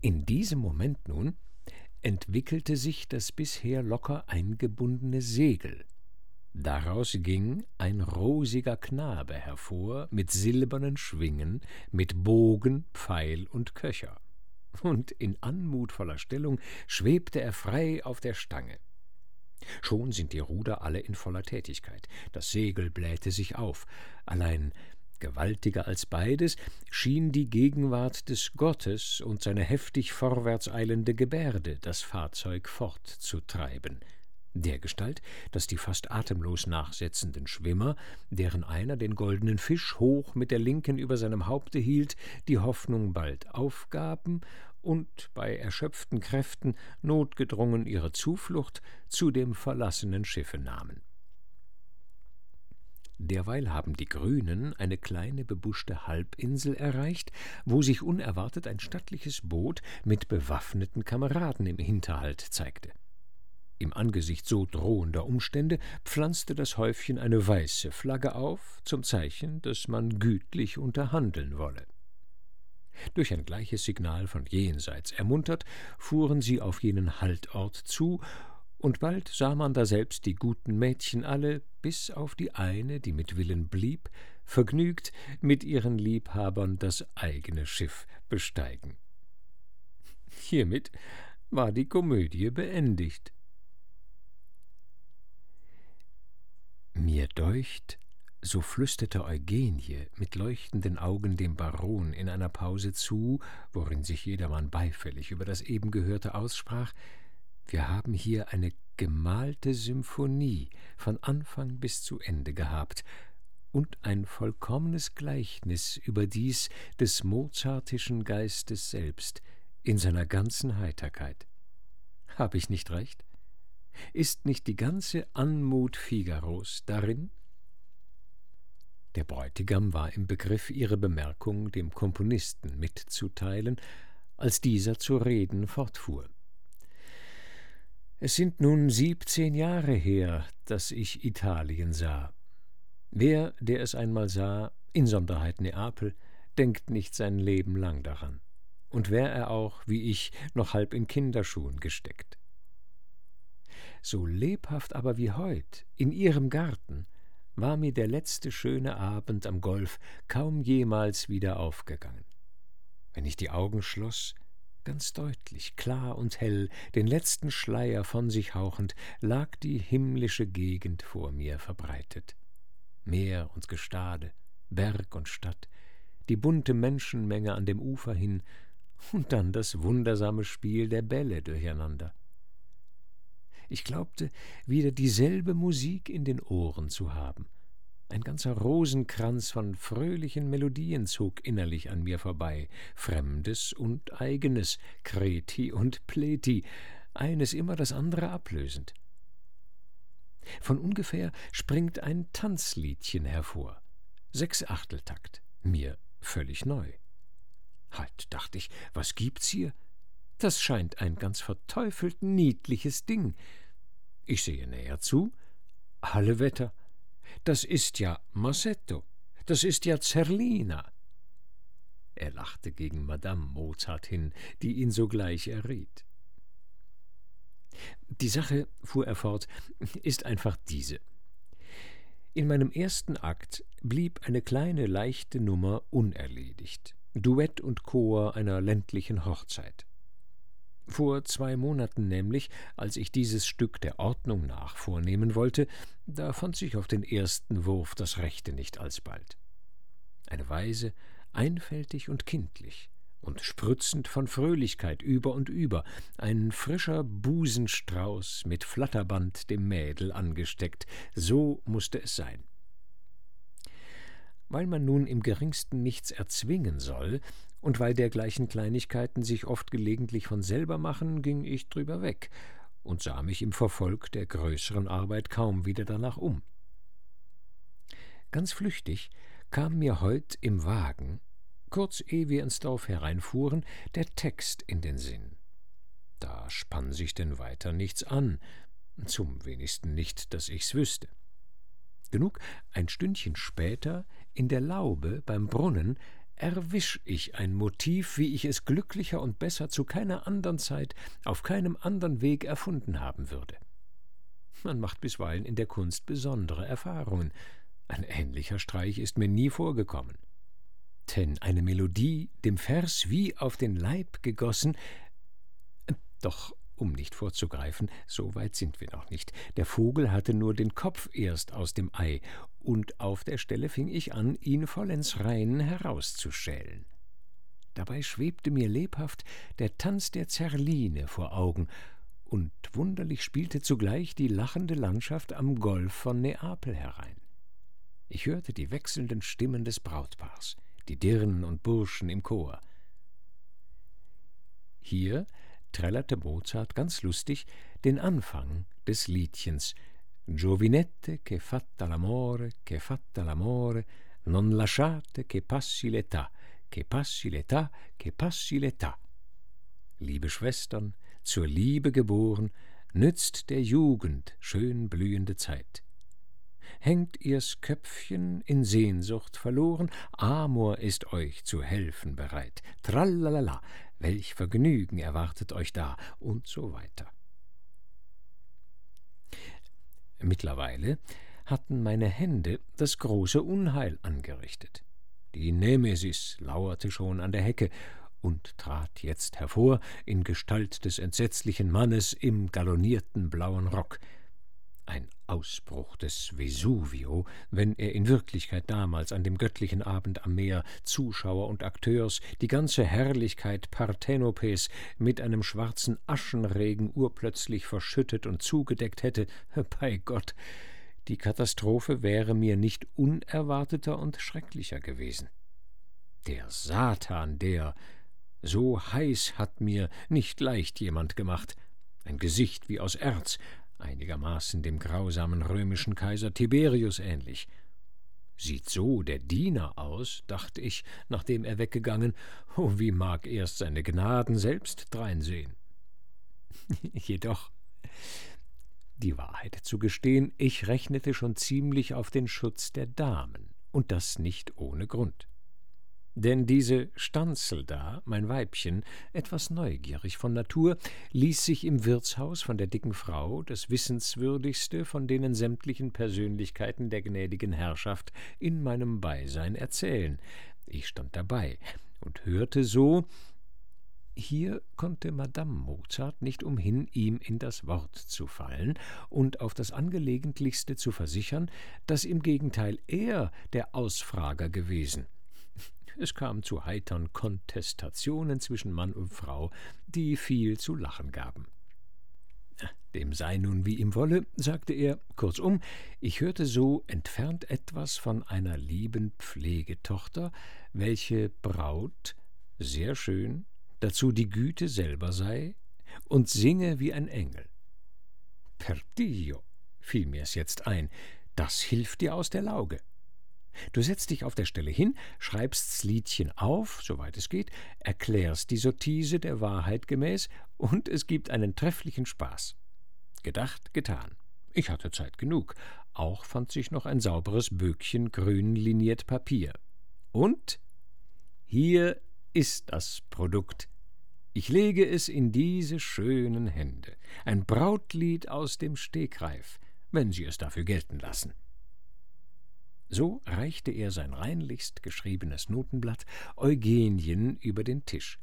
In diesem Moment nun entwickelte sich das bisher locker eingebundene Segel. Daraus ging ein rosiger Knabe hervor mit silbernen Schwingen, mit Bogen, Pfeil und Köcher. Und in anmutvoller Stellung schwebte er frei auf der Stange. Schon sind die Ruder alle in voller Tätigkeit, das Segel blähte sich auf, allein Gewaltiger als beides schien die Gegenwart des Gottes und seine heftig vorwärts eilende Gebärde das Fahrzeug fortzutreiben. dergestalt, dass die fast atemlos nachsetzenden Schwimmer, deren einer den goldenen Fisch hoch mit der linken über seinem Haupte hielt, die Hoffnung bald aufgaben und bei erschöpften Kräften notgedrungen ihre Zuflucht zu dem verlassenen Schiffe nahmen. Derweil haben die Grünen eine kleine bebuschte Halbinsel erreicht, wo sich unerwartet ein stattliches Boot mit bewaffneten Kameraden im Hinterhalt zeigte. Im Angesicht so drohender Umstände pflanzte das Häufchen eine weiße Flagge auf, zum Zeichen, dass man gütlich unterhandeln wolle. Durch ein gleiches Signal von jenseits ermuntert, fuhren sie auf jenen Haltort zu, und bald sah man daselbst die guten Mädchen alle, bis auf die eine, die mit Willen blieb, vergnügt mit ihren Liebhabern das eigene Schiff besteigen. Hiermit war die Komödie beendigt. Mir deucht, so flüsterte Eugenie mit leuchtenden Augen dem Baron in einer Pause zu, worin sich jedermann beifällig über das eben Gehörte aussprach, wir haben hier eine gemalte Symphonie von Anfang bis zu Ende gehabt und ein vollkommenes Gleichnis überdies des mozartischen Geistes selbst in seiner ganzen Heiterkeit. Hab ich nicht recht? Ist nicht die ganze Anmut Figaros darin? Der Bräutigam war im Begriff, ihre Bemerkung dem Komponisten mitzuteilen, als dieser zu reden fortfuhr. Es sind nun siebzehn Jahre her, dass ich Italien sah. Wer, der es einmal sah, insonderheit Neapel, denkt nicht sein Leben lang daran. Und wär er auch, wie ich, noch halb in Kinderschuhen gesteckt. So lebhaft aber wie heut, in ihrem Garten, war mir der letzte schöne Abend am Golf kaum jemals wieder aufgegangen. Wenn ich die Augen schloss, ganz deutlich, klar und hell, den letzten Schleier von sich hauchend, lag die himmlische Gegend vor mir verbreitet. Meer und Gestade, Berg und Stadt, die bunte Menschenmenge an dem Ufer hin und dann das wundersame Spiel der Bälle durcheinander. Ich glaubte, wieder dieselbe Musik in den Ohren zu haben. Ein ganzer Rosenkranz von fröhlichen Melodien zog innerlich an mir vorbei, Fremdes und Eigenes, Kreti und Pleti, eines immer das andere ablösend. Von ungefähr springt ein Tanzliedchen hervor, Sechsachteltakt, mir völlig neu. Halt, dachte ich, was gibt's hier? Das scheint ein ganz verteufelt niedliches Ding. Ich sehe näher zu. Alle Wetter. Das ist ja Massetto. Das ist ja Zerlina. Er lachte gegen Madame Mozart hin, die ihn sogleich erriet. Die Sache, fuhr er fort, ist einfach diese. In meinem ersten Akt blieb eine kleine leichte Nummer unerledigt. Duett und Chor einer ländlichen Hochzeit. Vor zwei Monaten nämlich, als ich dieses Stück der Ordnung nach vornehmen wollte, da fand sich auf den ersten Wurf das Rechte nicht alsbald. Eine Weise, einfältig und kindlich und spritzend von Fröhlichkeit über und über, ein frischer Busenstrauß mit Flatterband dem Mädel angesteckt, so musste es sein. Weil man nun im geringsten nichts erzwingen soll, und weil dergleichen Kleinigkeiten sich oft gelegentlich von selber machen, ging ich drüber weg und sah mich im Verfolg der größeren Arbeit kaum wieder danach um. Ganz flüchtig kam mir heut im Wagen, kurz ehe wir ins Dorf hereinfuhren, der Text in den Sinn. Da spann sich denn weiter nichts an, zum wenigsten nicht, dass ich's wüsste. Genug, ein Stündchen später, in der Laube beim Brunnen, erwisch ich ein Motiv, wie ich es glücklicher und besser zu keiner andern Zeit auf keinem andern Weg erfunden haben würde. Man macht bisweilen in der Kunst besondere Erfahrungen. Ein ähnlicher Streich ist mir nie vorgekommen. Denn eine Melodie, dem Vers wie auf den Leib gegossen, doch um nicht vorzugreifen, so weit sind wir noch nicht. Der Vogel hatte nur den Kopf erst aus dem Ei, und auf der Stelle fing ich an, ihn vollends rein herauszuschälen. Dabei schwebte mir lebhaft der Tanz der Zerline vor Augen, und wunderlich spielte zugleich die lachende Landschaft am Golf von Neapel herein. Ich hörte die wechselnden Stimmen des Brautpaars, die Dirnen und Burschen im Chor. Hier trällerte Mozart ganz lustig den Anfang des Liedchens Giovinette che fatta l'amore, che fatta l'amore, non lasciate che passi l'età, che passi l'età, che passi l'età. Liebe Schwestern, zur Liebe geboren, nützt der Jugend schön blühende Zeit. Hängt ihr's Köpfchen in Sehnsucht verloren, Amor ist euch zu helfen bereit. Trallalala, welch Vergnügen erwartet euch da, und so weiter. Mittlerweile hatten meine Hände das große Unheil angerichtet. Die Nemesis lauerte schon an der Hecke und trat jetzt hervor in Gestalt des entsetzlichen Mannes im galonierten blauen Rock. Ein Ausbruch des Vesuvio, wenn er in Wirklichkeit damals an dem göttlichen Abend am Meer Zuschauer und Akteurs die ganze Herrlichkeit Parthenopes mit einem schwarzen Aschenregen urplötzlich verschüttet und zugedeckt hätte, [laughs] bei Gott, die Katastrophe wäre mir nicht unerwarteter und schrecklicher gewesen. Der Satan, der, so heiß hat mir nicht leicht jemand gemacht, ein Gesicht wie aus Erz, einigermaßen dem grausamen römischen Kaiser Tiberius ähnlich. Sieht so der Diener aus, dachte ich, nachdem er weggegangen, oh, wie mag erst seine Gnaden selbst dreinsehen. [laughs] Jedoch die Wahrheit zu gestehen, ich rechnete schon ziemlich auf den Schutz der Damen, und das nicht ohne Grund. Denn diese Stanzel da, mein Weibchen, etwas neugierig von Natur, ließ sich im Wirtshaus von der dicken Frau das Wissenswürdigste von denen sämtlichen Persönlichkeiten der gnädigen Herrschaft in meinem Beisein erzählen. Ich stand dabei und hörte so, hier konnte Madame Mozart nicht umhin, ihm in das Wort zu fallen und auf das Angelegentlichste zu versichern, dass im Gegenteil er der Ausfrager gewesen. Es kam zu heitern Kontestationen zwischen Mann und Frau, die viel zu lachen gaben. Dem sei nun wie ihm wolle, sagte er, kurzum, ich hörte so entfernt etwas von einer lieben Pflegetochter, welche Braut, sehr schön, dazu die Güte selber sei und singe wie ein Engel. Per Dio, fiel mir's jetzt ein, das hilft dir aus der Lauge. Du setzt dich auf der Stelle hin, schreibst's Liedchen auf, soweit es geht, erklärst die Sottise der Wahrheit gemäß, und es gibt einen trefflichen Spaß. Gedacht, getan. Ich hatte Zeit genug. Auch fand sich noch ein sauberes Böckchen grün liniert Papier. Und hier ist das Produkt. Ich lege es in diese schönen Hände. Ein Brautlied aus dem Stegreif, wenn Sie es dafür gelten lassen. So reichte er sein reinlichst geschriebenes Notenblatt Eugenien über den Tisch.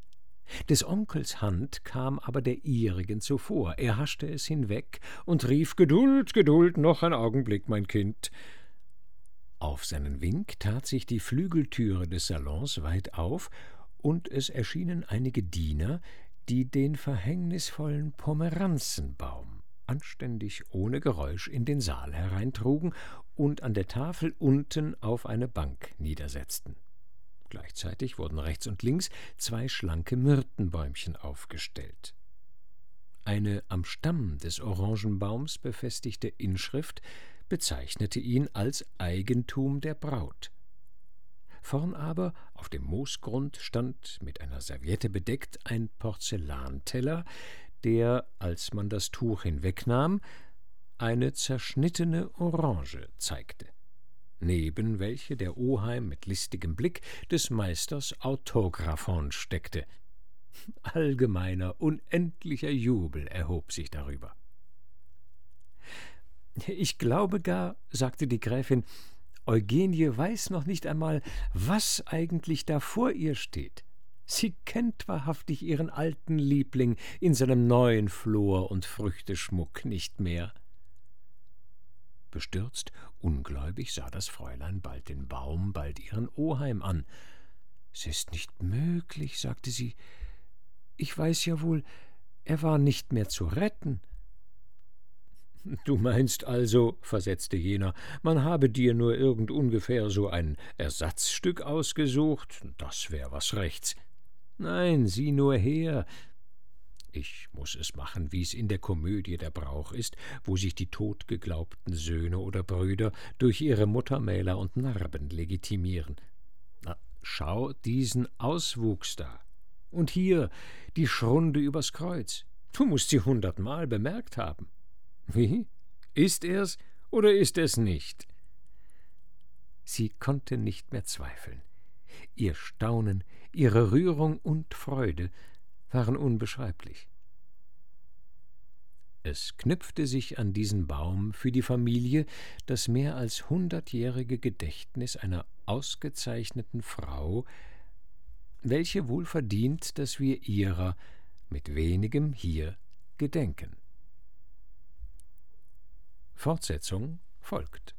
Des Onkels Hand kam aber der ihrigen zuvor. Er haschte es hinweg und rief Geduld, Geduld, noch ein Augenblick, mein Kind. Auf seinen Wink tat sich die Flügeltüre des Salons weit auf, und es erschienen einige Diener, die den verhängnisvollen Pomeranzenbaum anständig ohne Geräusch in den Saal hereintrugen und an der Tafel unten auf eine Bank niedersetzten. Gleichzeitig wurden rechts und links zwei schlanke Myrtenbäumchen aufgestellt. Eine am Stamm des Orangenbaums befestigte Inschrift bezeichnete ihn als Eigentum der Braut. Vorn aber auf dem Moosgrund stand mit einer Serviette bedeckt ein Porzellanteller, der, als man das Tuch hinwegnahm, eine zerschnittene Orange zeigte, neben welche der Oheim mit listigem Blick des Meisters Autographon steckte. Allgemeiner, unendlicher Jubel erhob sich darüber. Ich glaube gar, sagte die Gräfin, Eugenie weiß noch nicht einmal, was eigentlich da vor ihr steht. Sie kennt wahrhaftig ihren alten Liebling in seinem neuen Flor und Früchteschmuck nicht mehr. Bestürzt, ungläubig sah das Fräulein bald den Baum, bald ihren Oheim an. Es ist nicht möglich, sagte sie. Ich weiß ja wohl, Er war nicht mehr zu retten. Du meinst also, versetzte jener, man habe dir nur irgend ungefähr so ein Ersatzstück ausgesucht? Das wär was rechts. Nein, sieh nur her. Ich muss es machen, wie's in der Komödie der Brauch ist, wo sich die totgeglaubten Söhne oder Brüder durch ihre Muttermäler und Narben legitimieren. Na, schau diesen Auswuchs da. Und hier die Schrunde übers Kreuz. Du musst sie hundertmal bemerkt haben. Wie? Ist er's oder ist es nicht? Sie konnte nicht mehr zweifeln. Ihr Staunen, ihre Rührung und Freude waren unbeschreiblich. Es knüpfte sich an diesen Baum für die Familie das mehr als hundertjährige Gedächtnis einer ausgezeichneten Frau, welche wohl verdient, dass wir ihrer mit wenigem hier gedenken. Fortsetzung folgt.